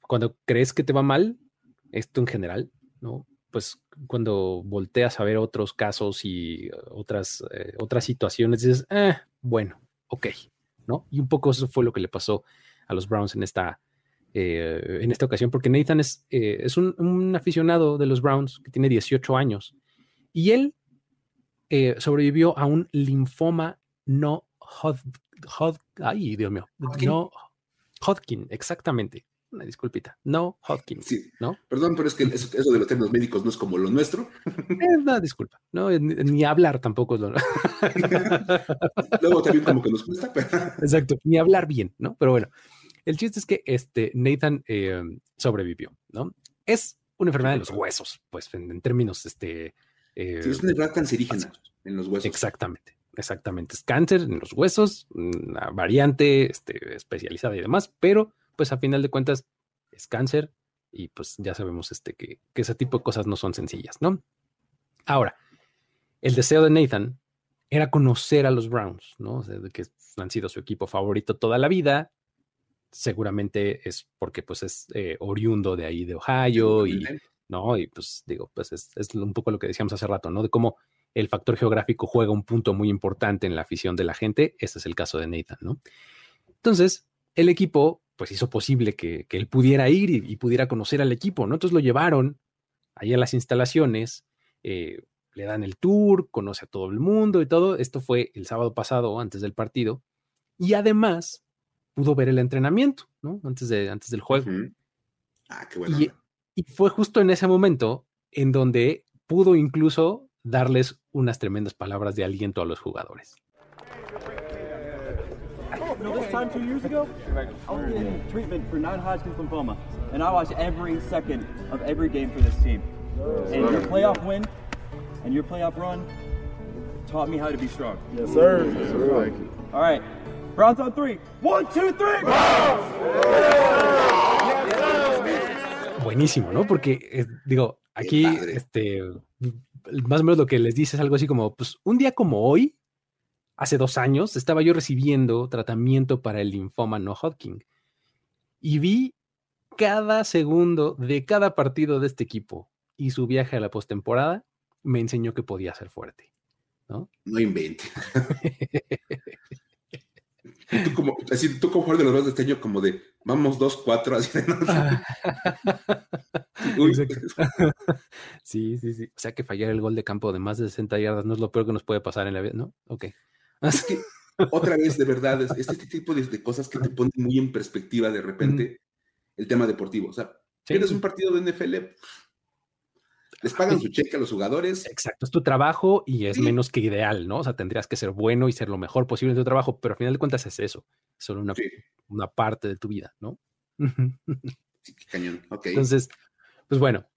Speaker 1: cuando crees que te va mal, esto en general, ¿no? Pues cuando volteas a ver otros casos y otras, eh, otras situaciones, dices, eh, bueno, ok, ¿no? Y un poco eso fue lo que le pasó a los Browns en esta, en esta ocasión, porque Nathan es, es un, aficionado de los Browns que tiene 18 años y él sobrevivió a un linfoma no Hodgkin, ay, Dios mío, no Hodgkin, exactamente una disculpita. No Hopkins. Sí. ¿no?
Speaker 3: Perdón, pero es que eso, de los términos médicos no es como lo nuestro.
Speaker 1: Es una disculpa. No, ni, hablar tampoco es lo.
Speaker 3: Luego también como que nos cuesta.
Speaker 1: Exacto, ni hablar bien, ¿no? Pero bueno, el chiste es que este Nathan eh, sobrevivió, ¿no? Es una enfermedad de los huesos, pues en, términos, este.
Speaker 3: Eh, sí, es una enfermedad cancerígena en los huesos.
Speaker 1: Exactamente. Exactamente, es cáncer en los huesos, una variante este, especializada y demás, pero pues a final de cuentas es cáncer y pues ya sabemos este, que, ese tipo de cosas no son sencillas, ¿no? Ahora, el deseo de Nathan era conocer a los Browns, ¿no? O sea, que han sido su equipo favorito toda la vida. Seguramente es porque pues es eh, oriundo de ahí de Ohio y, ¿no? Y pues digo, pues es, es, un poco lo que decíamos hace rato, ¿no? De cómo el factor geográfico juega un punto muy importante en la afición de la gente. Este es el caso de Nathan, ¿no? Entonces, el equipo pues hizo posible que, él pudiera ir y, pudiera conocer al equipo, ¿no? Entonces lo llevaron ahí a las instalaciones, eh, le dan el tour, conoce a todo el mundo y todo. Esto fue el sábado pasado, antes del partido. Y además pudo ver el entrenamiento, ¿no? Antes, de, antes del juego.
Speaker 3: Ah, qué bueno.
Speaker 1: Y, y, fue justo en ese momento en donde pudo incluso darles unas tremendas palabras de aliento a los jugadores.
Speaker 7: Know, this time two years ago, I was in treatment for non-Hodgkin's lymphoma, and I watched every second of every game for this team. And your playoff win and your playoff run taught me how to be strong.
Speaker 8: Yes, sir. Yes, sir.
Speaker 7: All right, Browns on three. One, two, three.
Speaker 1: Buenísimo, ¿no? Porque eh, digo, aquí, este, más o menos lo que les dice es algo así como, pues, un día como hoy, hace dos años, estaba yo recibiendo tratamiento para el linfoma no Hodgkin y vi cada segundo de cada partido de este equipo y su viaje a la postemporada me enseñó que podía ser fuerte. No,
Speaker 3: no invente. tú como, así, tú como jugador de los dos de este año, como de vamos dos, cuatro, así de
Speaker 1: sí, sí, sí. O sea que fallar el gol de campo de más de 60 yardas no es lo peor que nos puede pasar en la vida, ¿no? Ok.
Speaker 3: Es que, otra vez, de verdad, es, este tipo de, cosas que te ponen muy en perspectiva de repente el tema deportivo. O sea, tienes un partido de NFL, les pagan su cheque a los jugadores.
Speaker 1: Exacto, es tu trabajo y es menos que ideal, ¿no? O sea, tendrías que ser bueno y ser lo mejor posible en tu trabajo, pero al final de cuentas es eso, es solo una, una parte de tu vida, ¿no?
Speaker 3: sí, qué cañón, ok.
Speaker 1: Entonces, pues bueno,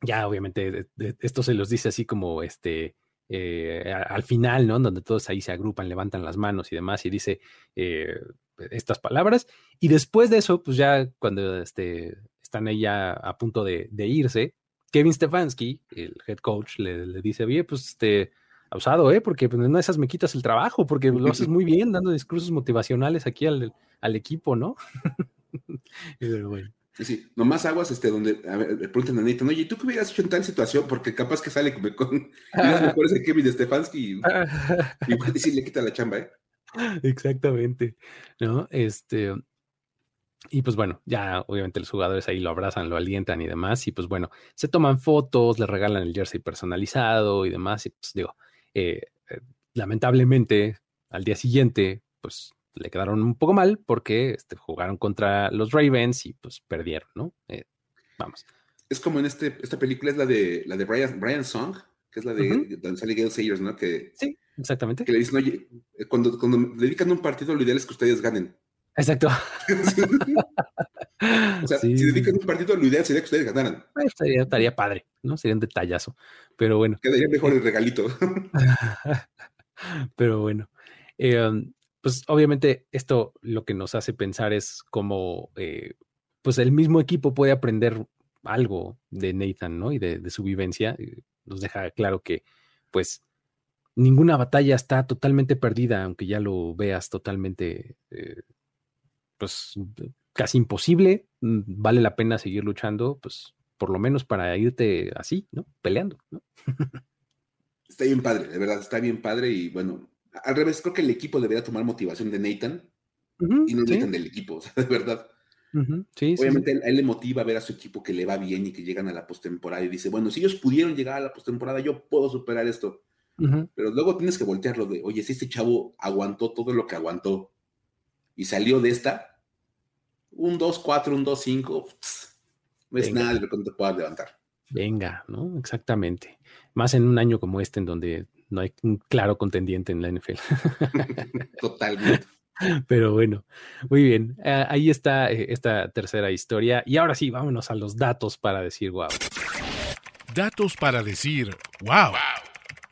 Speaker 1: ya obviamente esto se los dice así como este, eh, al final, ¿no? Donde todos ahí se agrupan, levantan las manos y demás, y dice eh, estas palabras. Y después de eso, pues ya cuando este, están ahí ya a punto de, de irse, Kevin Stefanski, el head coach, le, dice, oye, pues este, abusado, ¿eh? Porque pues, una de esas me quitas el trabajo, porque lo haces muy bien dando discursos motivacionales aquí al, al equipo, ¿no? Pero bueno.
Speaker 3: Sí, sí, nomás aguas, este, donde, a ver, le preguntan a Nathan, oye, ¿tú qué hubieras hecho en tal situación? Porque capaz que sale con, con las mejores de Kevin Stefanski y, y puede decir, le quita la chamba, ¿eh?
Speaker 1: Exactamente, ¿no? Este, y pues bueno, ya obviamente los jugadores ahí lo abrazan, lo alientan y demás. Y pues bueno, se toman fotos, le regalan el jersey personalizado y demás. Y pues digo, eh, eh, lamentablemente al día siguiente, pues le quedaron un poco mal porque este, jugaron contra los Ravens y pues perdieron, ¿no? Eh, vamos.
Speaker 3: Es como en este, esta película, es la de la de Brian, Brian Song, que es la de donde sale Gail Sayers, ¿no? Que,
Speaker 1: sí, exactamente.
Speaker 3: Que le dicen, oye, cuando, cuando dedican un partido, lo ideal es que ustedes ganen.
Speaker 1: Exacto.
Speaker 3: o sea, si dedican un partido, lo ideal sería que ustedes ganaran.
Speaker 1: Estaría, estaría padre, ¿no? Sería un detallazo. Pero bueno.
Speaker 3: Quedaría mejor el regalito.
Speaker 1: Pero bueno. Eh, pues obviamente esto lo que nos hace pensar es cómo eh, pues el mismo equipo puede aprender algo de Nathan, ¿no? Y de, su vivencia. Nos deja claro que pues ninguna batalla está totalmente perdida, aunque ya lo veas totalmente eh, pues casi imposible, mm, vale la pena seguir luchando, pues por lo menos para irte así, ¿no? Peleando, ¿no?
Speaker 3: Está bien padre, de verdad, está bien padre y bueno, al revés, creo que el equipo debería tomar motivación de Nathan y no Nathan del equipo, o sea, de verdad.
Speaker 1: sí,
Speaker 3: Obviamente A, él, le motiva ver a su equipo que le va bien y que llegan a la postemporada y dice, bueno, si ellos pudieron llegar a la postemporada, yo puedo superar esto. Pero luego tienes que voltearlo de, oye, si este chavo aguantó todo lo que aguantó y salió de esta, un 2-4, un 2-5, no es nada de lo que no te puedas levantar.
Speaker 1: Venga, ¿no? Exactamente. Más en un año como este, en donde no hay un claro contendiente en la NFL.
Speaker 3: Totalmente.
Speaker 1: Pero bueno, muy bien. Ah, ahí está eh, esta tercera historia. Y ahora sí, vámonos a los datos para decir wow.
Speaker 2: Datos para decir wow.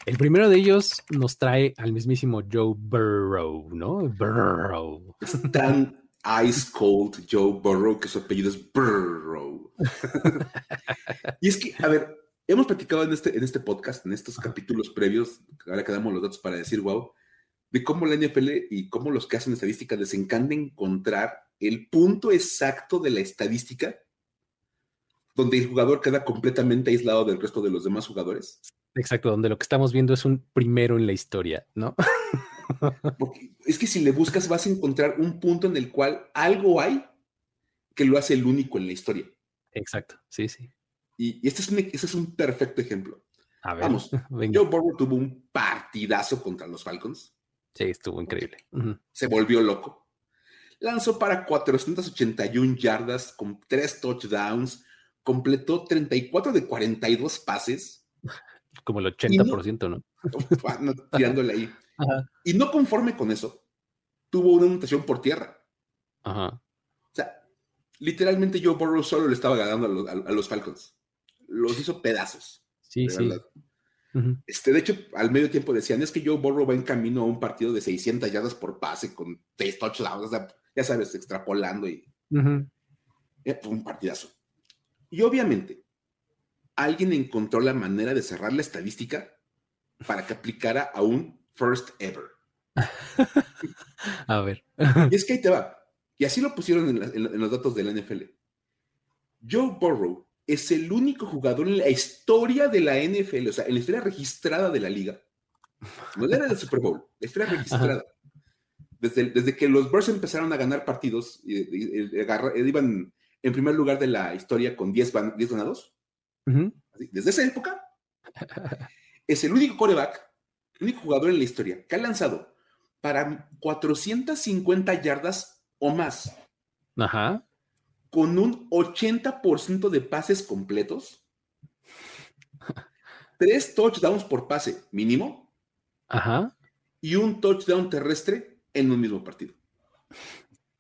Speaker 1: El primero de ellos nos trae al mismísimo Joe Burrow, ¿no? Burrow.
Speaker 3: Es tan Ice Cold Joe Burrow que su apellido es Burrow. y es que, a ver, hemos platicado en este, en este podcast, en estos capítulos previos, ahora que damos los datos para decir wow, de cómo la NFL y cómo los que hacen estadística les encanta encontrar el punto exacto de la estadística donde el jugador queda completamente aislado del resto de los demás jugadores.
Speaker 1: Exacto, donde lo que estamos viendo es un primero en la historia, ¿no?
Speaker 3: Porque es que si le buscas vas a encontrar un punto en el cual algo hay que lo hace el único en la historia.
Speaker 1: Exacto, sí, sí.
Speaker 3: Y, este, es un, este es un perfecto ejemplo. A ver, Vamos, Joe Burrow tuvo un partidazo contra los Falcons.
Speaker 1: Sí, estuvo increíble.
Speaker 3: Se volvió loco. Lanzó para 481 yardas con tres touchdowns. Completó 34 de 42 pases.
Speaker 1: Como el 80%, ¿no?
Speaker 3: ¿no? tirándole ahí. Y no conforme con eso, tuvo una anotación por tierra.
Speaker 1: Ajá.
Speaker 3: O sea, literalmente Joe Burrow solo le estaba ganando a los Falcons. Los hizo pedazos.
Speaker 1: Sí, sí.
Speaker 3: este, de hecho, al medio tiempo decían, es que Joe Burrow va en camino a un partido de 600 yardas por pase con 6 touchdowns, ya sabes, extrapolando y eh, un partidazo. Y obviamente, alguien encontró la manera de cerrar la estadística para que aplicara a un first ever.
Speaker 1: a ver.
Speaker 3: y es que ahí te va. Y así lo pusieron en, en los datos de la NFL. Joe Burrow es el único jugador en la historia de la NFL, o sea, en la historia registrada de la liga. No era del Super Bowl, la historia registrada. Desde, desde, que los Bears empezaron a ganar partidos, iban en primer lugar de la historia con 10, ganados. Desde esa época, es el único coreback, el único jugador en la historia que ha lanzado para 450 yardas o más.
Speaker 1: Ajá
Speaker 3: con un 80% de pases completos, tres touchdowns por pase mínimo,
Speaker 1: Ajá.
Speaker 3: y un touchdown terrestre en un mismo partido.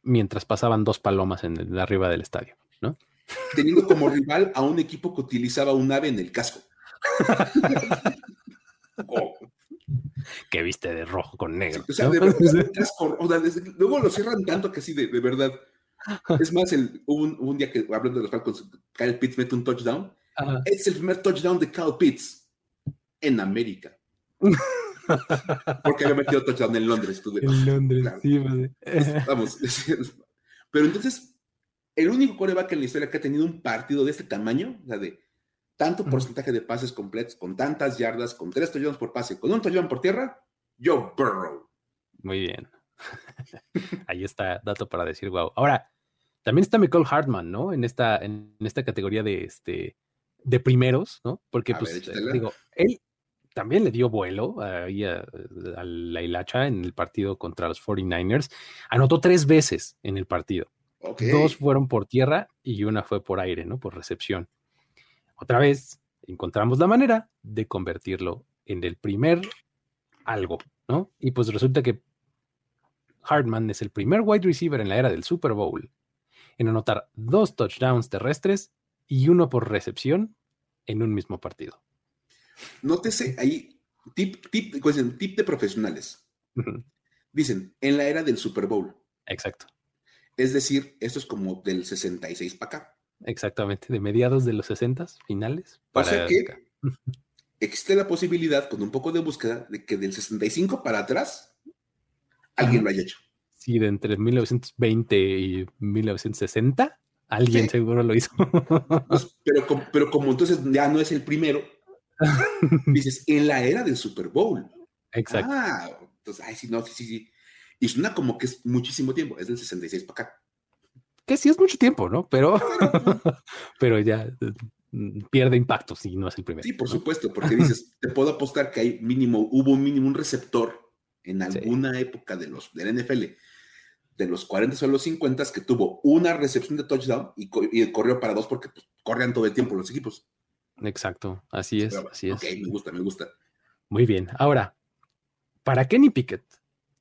Speaker 1: Mientras pasaban dos palomas en el, arriba del estadio, ¿no?
Speaker 3: Teniendo como rival a un equipo que utilizaba un ave en el casco.
Speaker 1: Que viste de rojo con negro.
Speaker 3: o sea, de luego lo cierran tanto que sí, de verdad. Es más, el, hubo, un, día que, hablando de los Falcons, Kyle Pitts mete un touchdown. Es el primer touchdown de Kyle Pitts en América. Porque había metido touchdown en Londres.
Speaker 1: en Londres, sí, pues,
Speaker 3: Vamos. Pero entonces, el único coreback en la historia que ha tenido un partido de este tamaño, o sea, de tanto porcentaje de pases completos, con tantas yardas, con tres touchdowns por pase, con un touchdown por tierra, Joe Burrow.
Speaker 1: Muy bien. Ahí está, dato para decir wow. Ahora, también está Michael Hartman, ¿no? En esta, en esta categoría de este de primeros, ¿no? Porque, pues, digo, él también le dio vuelo ahí a, la hilacha en el partido contra los 49ers. Anotó tres veces en el partido. Dos fueron por tierra y una fue por aire, ¿no? Por recepción. Otra vez encontramos la manera de convertirlo en el primer algo, ¿no? Y pues resulta que Hartman es el primer wide receiver en la era del Super Bowl en anotar dos touchdowns terrestres y uno por recepción en un mismo partido.
Speaker 3: Nótese ahí, tip, tip, tip de profesionales. Dicen, en la era del Super Bowl.
Speaker 1: Exacto.
Speaker 3: Es decir, esto es como del 66 para acá.
Speaker 1: Exactamente, de mediados de los 60 finales.
Speaker 3: Para o sea que existe la posibilidad, con un poco de búsqueda, de que del 65 para atrás alguien lo haya hecho.
Speaker 1: Sí, de entre 1920 y 1960, alguien seguro lo hizo.
Speaker 3: Pues, pero, pero como entonces ya no es el primero, dices, en la era del Super Bowl.
Speaker 1: Exacto.
Speaker 3: Ah, entonces, ay, sí, no, sí, sí, sí. Y suena como que es muchísimo tiempo, es del 66 para acá.
Speaker 1: Que sí es mucho tiempo, ¿no? Pero, pero ya mm, pierde impacto si no es el primero.
Speaker 3: Sí, por supuesto, porque dices, te puedo apostar que hay mínimo, hubo un mínimo, un receptor en alguna época de los, del NFL de los 40 o los 50 que tuvo una recepción de touchdown y, corrió para dos porque pues, corrían todo el tiempo los equipos.
Speaker 1: Exacto, así es, así es.
Speaker 3: Ok, me gusta, me gusta.
Speaker 1: Muy bien. Ahora, para Kenny Pickett,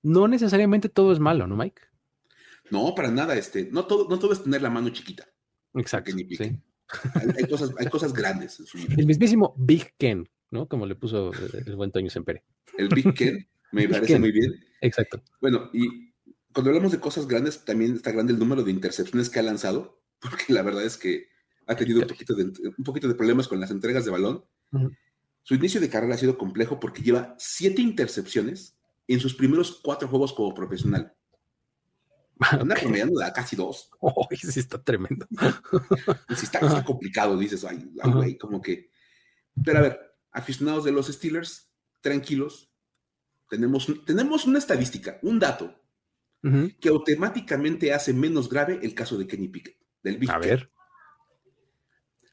Speaker 1: no necesariamente todo es malo, ¿no, Mike?
Speaker 3: No, para nada, este, no todo, no todo es tener la mano chiquita.
Speaker 1: Exacto.
Speaker 3: Hay, cosas, hay cosas grandes en su
Speaker 1: vida. El mismísimo Big Ken, ¿no? Como le puso el buen Toño Sempere.
Speaker 3: El Big Ken, me parece muy bien.
Speaker 1: Exacto.
Speaker 3: Bueno, y cuando hablamos de cosas grandes, también está grande el número de intercepciones que ha lanzado, porque la verdad es que ha tenido un poquito de, un poquito de problemas con las entregas de balón. Su inicio de carrera ha sido complejo porque lleva siete intercepciones en sus primeros cuatro juegos como profesional. Anda promediando de casi dos.
Speaker 1: Oh, sí está tremendo.
Speaker 3: sí está, complicado, dices, ay, güey, como que. Pero a ver, aficionados de los Steelers, tranquilos. Tenemos, tenemos una estadística, un dato que automáticamente hace menos grave el caso de Kenny Pickett, del Big
Speaker 1: A ver.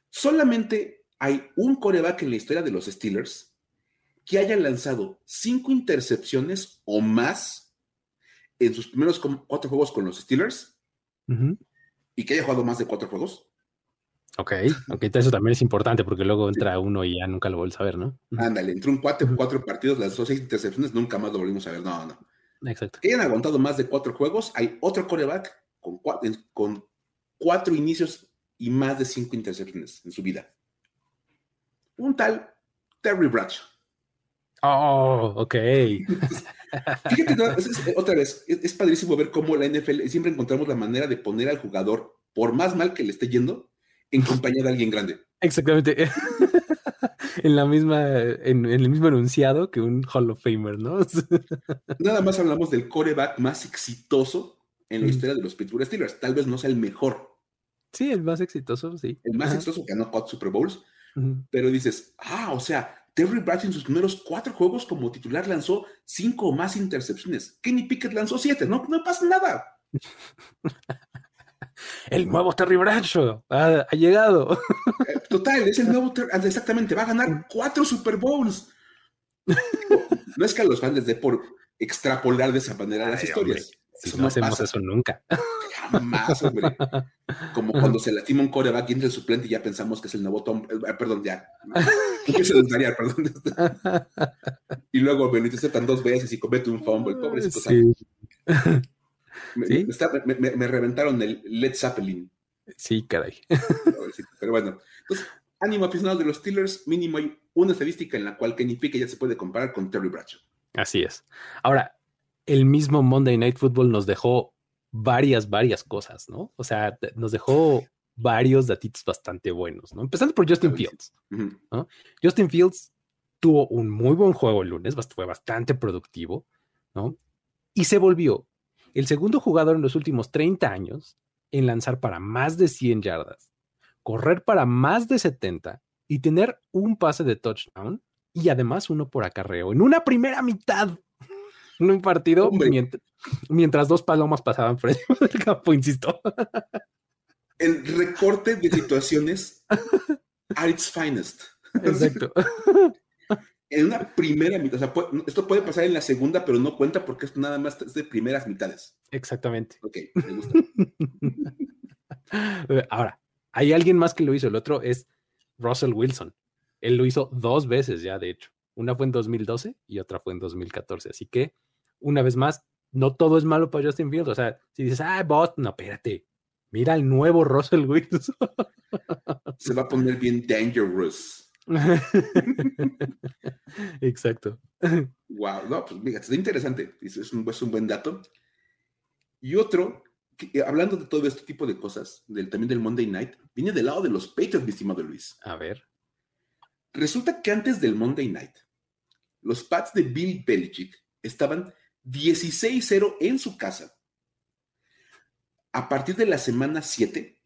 Speaker 3: Solamente hay un coreback en la historia de los Steelers que haya lanzado cinco intercepciones o más en sus primeros cuatro juegos con los Steelers y que haya jugado más de cuatro juegos.
Speaker 1: Ok, ok, eso también es importante porque luego entra uno y ya nunca lo vuelves a ver, ¿no?
Speaker 3: Ándale, entró un cuatro, cuatro partidos, las dos seis intercepciones, nunca más lo volvimos a ver. No, no.
Speaker 1: Exacto.
Speaker 3: Que hayan aguantado más de cuatro juegos, hay otro coreback con con cuatro inicios y más de cinco intercepciones en su vida. Un tal Terry Bradshaw.
Speaker 1: Oh, ok.
Speaker 3: Fíjate, otra vez, es, padrísimo ver cómo la NFL siempre encontramos la manera de poner al jugador, por más mal que le esté yendo, en compañía de alguien grande.
Speaker 1: Exactamente. en la misma, en, el mismo enunciado que un Hall of Famer, ¿no?
Speaker 3: Nada más hablamos del coreback más exitoso en la mm. historia de los Pittsburgh Steelers. Tal vez no sea el mejor.
Speaker 1: Sí, el más exitoso, sí.
Speaker 3: El más exitoso que ganó cuatro Super Bowls. Pero dices, ah, o sea, Terry Bradshaw en sus primeros cuatro juegos como titular lanzó cinco o más intercepciones. Kenny Pickett lanzó siete. No, no pasa nada.
Speaker 1: el nuevo Terry Bradshaw ha, llegado.
Speaker 3: Eh, total, es el nuevo Terry, exactamente, va a ganar cuatro Super Bowls. No es que a los fans les dé por extrapolar de esa manera las historias.
Speaker 1: Si no, hacemos eso nunca.
Speaker 3: Jamás, hombre. Como cuando se lastima un coreback y entra el suplente y ya pensamos que es el nuevo Tom. Eh, perdón, ya. Empiezo a desvariar, perdón. y luego Benítez tan dos veces y comete un fumble. Pobrecito. Sí. Me, me, reventaron el Led Zeppelin.
Speaker 1: Sí, caray.
Speaker 3: Pero bueno, entonces, ánimo aficionados de los Steelers, mínimo hay una estadística en la cual Kenny Pickett ya se puede comparar con Terry Bradshaw.
Speaker 1: Así es. Ahora, el mismo Monday Night Football nos dejó varias, varias cosas, ¿no? O sea, nos dejó varios datitos bastante buenos, ¿no? Empezando por Justin Fields, ¿no? Justin Fields tuvo un muy buen juego el lunes, fue bastante productivo, ¿no? Y se volvió el segundo jugador en los últimos 30 años en lanzar para más de 100 yardas, correr para más de 70 y tener un pase de touchdown y además uno por acarreo en una primera mitad un partido mientras, dos palomas pasaban frente al campo, insisto.
Speaker 3: El recorte de situaciones at its finest.
Speaker 1: Exacto.
Speaker 3: En una primera mitad, o sea, esto puede pasar en la segunda, pero no cuenta porque esto nada más es de primeras mitades.
Speaker 1: Exactamente.
Speaker 3: Ok, me gusta.
Speaker 1: Ahora, hay alguien más que lo hizo. El otro es Russell Wilson. Él lo hizo dos veces ya, de hecho. Una fue en 2012 y otra fue en 2014. Así que una vez más, no todo es malo para Justin Fields. O sea, si dices, ah, Boston, no, espérate. Mira el nuevo Russell Wilson.
Speaker 3: Se va a poner bien dangerous.
Speaker 1: Exacto.
Speaker 3: Wow, no, pues mira, está interesante. Es un, es un buen dato. Y otro, eh, hablando de todo este tipo de cosas, del, también del Monday Night, viene del lado de los Patriots, mi estimado Luis.
Speaker 1: A ver.
Speaker 3: Resulta que antes del Monday Night, los Pats de Bill Belichick estaban 16-0 en su casa. A partir de la semana 7,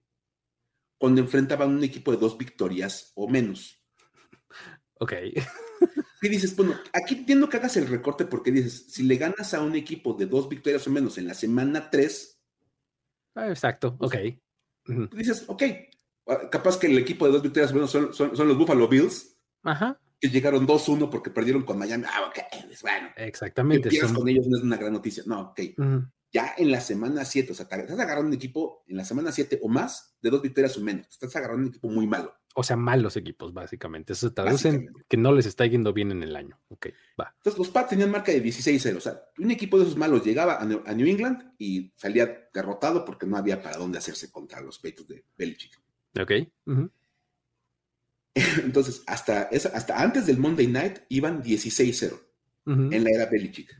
Speaker 3: cuando enfrentaban un equipo de dos victorias o menos.
Speaker 1: Ok.
Speaker 3: Y dices, bueno, aquí entiendo que hagas el recorte porque dices, si le ganas a un equipo de dos victorias o menos en la semana 3.
Speaker 1: Ah, exacto, ok.
Speaker 3: Dices, ok, ah, capaz que el equipo de dos victorias o menos son, son los Buffalo Bills.
Speaker 1: Ajá
Speaker 3: que llegaron 2-1 porque perdieron con Miami. Ah, ok, bueno.
Speaker 1: Exactamente.
Speaker 3: Que con ellos no es una gran noticia. No, ok. Ya en la semana 7, o sea, estás agarrando un equipo en la semana 7 o más de dos victorias o menos. Estás agarrando un equipo muy malo.
Speaker 1: O sea, malos equipos, básicamente. Eso se traduce en que no les está yendo bien en el año. Ok, va.
Speaker 3: Entonces, los Pats tenían marca de 16-0. O sea, un equipo de esos malos llegaba a New, England y salía derrotado porque no había para dónde hacerse contra los peitos de Belichick.
Speaker 1: Ok.
Speaker 3: Entonces, hasta, hasta antes del Monday Night iban 16-0 en la era Belichick.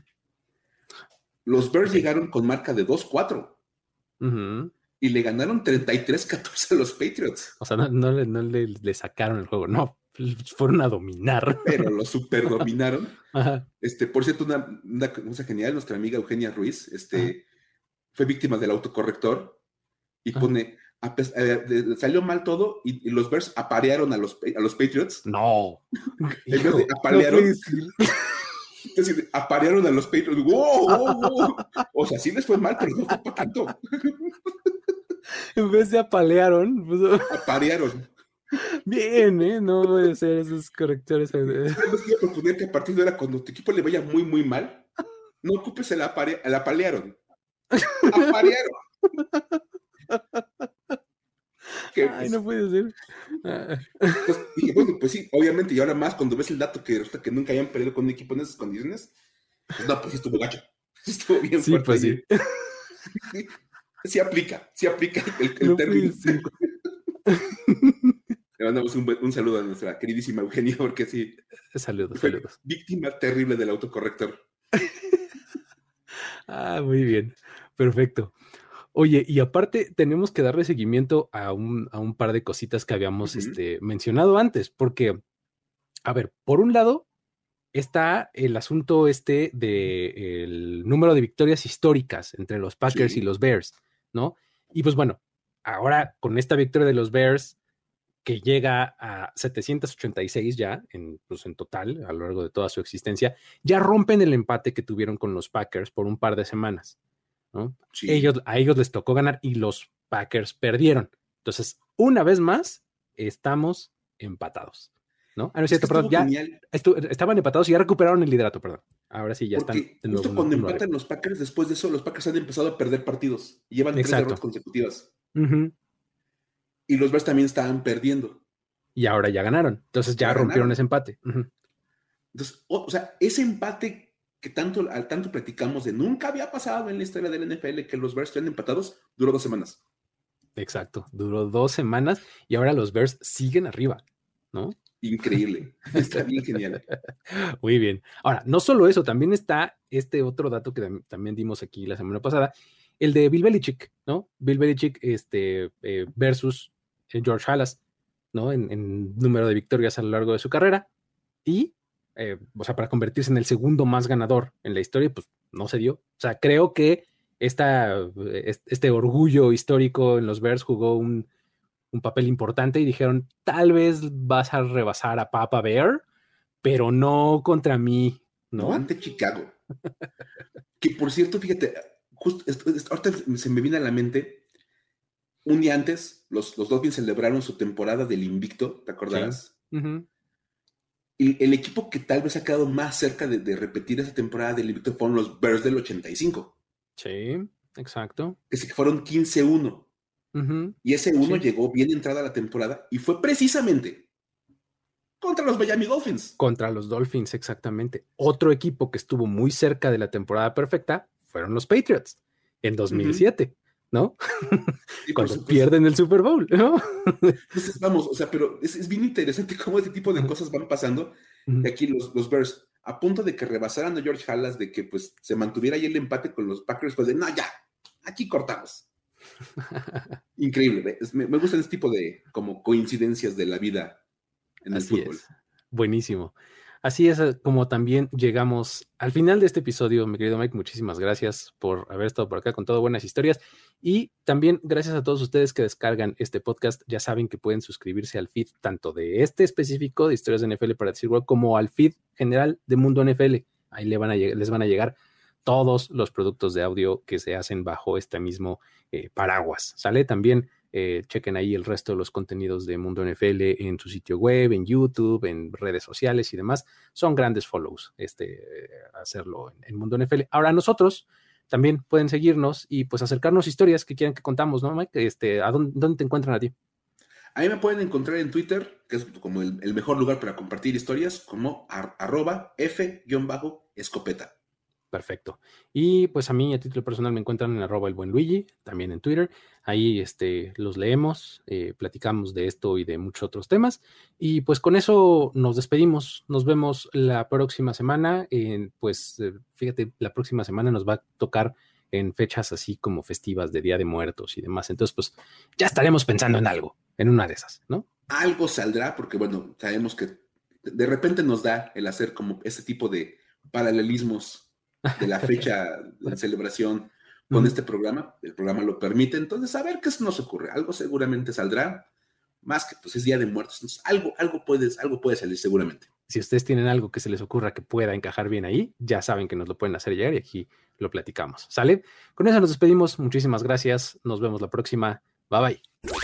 Speaker 3: Los Bears llegaron con marca de 2-4 y le ganaron 33-14 a los Patriots.
Speaker 1: O sea, no, le, sacaron el juego, no, fueron a dominar.
Speaker 3: Pero lo super dominaron. Este, por cierto, una, cosa genial, nuestra amiga Eugenia Ruiz este, fue víctima del autocorrector y pone salió mal todo y, los Bears aparearon a los, a los Patriots.
Speaker 1: No.
Speaker 3: aparearon. aparearon a los Patriots. O sea, sí les fue mal, pero no fue para tanto.
Speaker 1: En vez de apalearon. Pues...
Speaker 3: Aparearon.
Speaker 1: Bien, ¿eh? No puede ser esos correctores.
Speaker 3: Proponer que a partir de ahora, cuando tu equipo le vaya muy, muy mal, no ocupes el, apare el apalearon. Aparearon.
Speaker 1: Ay, pues, no puede ser.
Speaker 3: Pues, y bueno, pues sí, obviamente, y ahora más cuando ves el dato que resulta que nunca hayan perdido con un equipo en esas condiciones, pues no, pues sí estuvo gacho. Estuvo bien
Speaker 1: sí,
Speaker 3: fuerte.
Speaker 1: Pues sí.
Speaker 3: sí. sí. aplica, sí aplica el, el no término. Le mandamos un, un, saludo a nuestra queridísima Eugenia, porque sí.
Speaker 1: Saludos, saludos.
Speaker 3: Víctima terrible del autocorrector.
Speaker 1: ah, muy bien. Perfecto. Oye, y aparte tenemos que darle seguimiento a un, a un par de cositas que habíamos uh -huh. este, mencionado antes, porque, a ver, por un lado está el asunto este de el número de victorias históricas entre los Packers sí. y los Bears, ¿no? Y pues bueno, ahora con esta victoria de los Bears que llega a 786 ya en, pues en total a lo largo de toda su existencia, ya rompen el empate que tuvieron con los Packers por un par de semanas. ¿No? Sí. Ellos, a ellos les tocó ganar y los Packers perdieron. Entonces, una vez más, estamos empatados. ¿No? Ah, no es cierto, perdón, ya estaban empatados y ya recuperaron el liderato, perdón. Ahora sí, ya
Speaker 3: Porque
Speaker 1: están.
Speaker 3: Justo cuando empatan los Packers, después de eso, los Packers han empezado a perder partidos. Y llevan Exacto. tres derrotas consecutivas. Uh -huh. Y los Bears también estaban perdiendo.
Speaker 1: Y ahora ya ganaron. Entonces ya, ya rompieron ganaron. ese empate. Uh -huh.
Speaker 3: Entonces, o, o, sea, ese empate que tanto, al tanto platicamos de nunca había pasado en la historia del NFL que los Bears estén empatados, duró dos semanas.
Speaker 1: Exacto, duró dos semanas y ahora los Bears siguen arriba, ¿no?
Speaker 3: Increíble, está bien genial.
Speaker 1: Muy bien. Ahora, no solo eso, también está este otro dato que también dimos aquí la semana pasada, el de Bill Belichick, ¿no? Bill Belichick este, eh, versus George Halas, ¿no? En, en, número de victorias a lo largo de su carrera. Y, eh, o sea, para convertirse en el segundo más ganador en la historia, pues no se dio. O sea, creo que esta, este orgullo histórico en los Bears jugó un, un papel importante y dijeron, tal vez vas a rebasar a Papa Bear, pero no contra mí, ¿no?
Speaker 3: no ante Chicago. que por cierto, fíjate, justo ahorita se me viene a la mente, un día antes, los, los Dolphins celebraron su temporada del invicto, ¿te acordarás? Sí. Uh -huh. Y el equipo que tal vez ha quedado más cerca de, de, repetir esa temporada del invicto fueron los Bears del 85.
Speaker 1: Sí, exacto.
Speaker 3: Que se fueron 15-1. Uh -huh. Y ese uno sí. llegó bien entrada a la temporada y fue precisamente contra los Miami Dolphins.
Speaker 1: Contra los Dolphins, exactamente. Otro equipo que estuvo muy cerca de la temporada perfecta fueron los Patriots en 2007, uh -huh. ¿No? Sí, Cuando pierden el Super Bowl, ¿no?
Speaker 3: Entonces, vamos, o sea, pero es, es bien interesante cómo este tipo de cosas van pasando. Y aquí los, los Bears, a punto de que rebasaran a George Halas, de que pues se mantuviera ahí el empate con los Packers, pues de, no, ya, aquí cortamos. Increíble. Me, me, gustan este tipo de como coincidencias de la vida en
Speaker 1: Así
Speaker 3: el fútbol.
Speaker 1: Es. Buenísimo. Así es eh, como también llegamos al final de este episodio, mi querido Mike. Muchísimas gracias por haber estado por acá con todo buenas historias. Y también gracias a todos ustedes que descargan este podcast. Ya saben que pueden suscribirse al feed tanto de este específico de historias de NFL para decir como al feed general de Mundo NFL. Ahí les van a llegar todos los productos de audio que se hacen bajo este mismo eh, paraguas. ¿Sale? También eh, chequen ahí el resto de los contenidos de Mundo NFL en su sitio web, en YouTube, en redes sociales y demás. Son grandes follows este, hacerlo en, Mundo NFL. Ahora nosotros también pueden seguirnos y pues acercarnos historias que quieran que contamos, ¿no, Mike? Este, ¿a dónde, te encuentran a ti?
Speaker 3: Ahí me pueden encontrar en Twitter, que es como el, mejor lugar para compartir historias, como ar, arroba f-escopeta.
Speaker 1: Perfecto. Y pues a mí a título personal me encuentran en arroba el buen Luigi, también en Twitter. Ahí este, los leemos, eh, platicamos de esto y de muchos otros temas. Y pues con eso nos despedimos. Nos vemos la próxima semana. Pues eh, fíjate, la próxima semana nos va a tocar en fechas así como festivas de Día de Muertos y demás. Entonces, pues ya estaremos pensando en algo, en una de esas, ¿no?
Speaker 3: Algo saldrá porque, bueno, sabemos que de repente nos da el hacer como este tipo de paralelismos de la fecha de celebración con este programa. El programa lo permite. Entonces, a ver qué nos ocurre. Algo seguramente saldrá. Más que pues es Día de Muertos. Entonces, algo, algo, puedes, algo puede salir seguramente.
Speaker 1: Si ustedes tienen algo que se les ocurra que pueda encajar bien ahí, ya saben que nos lo pueden hacer llegar y aquí lo platicamos. ¿Sale? Con eso nos despedimos. Muchísimas gracias. Nos vemos la próxima. Bye bye.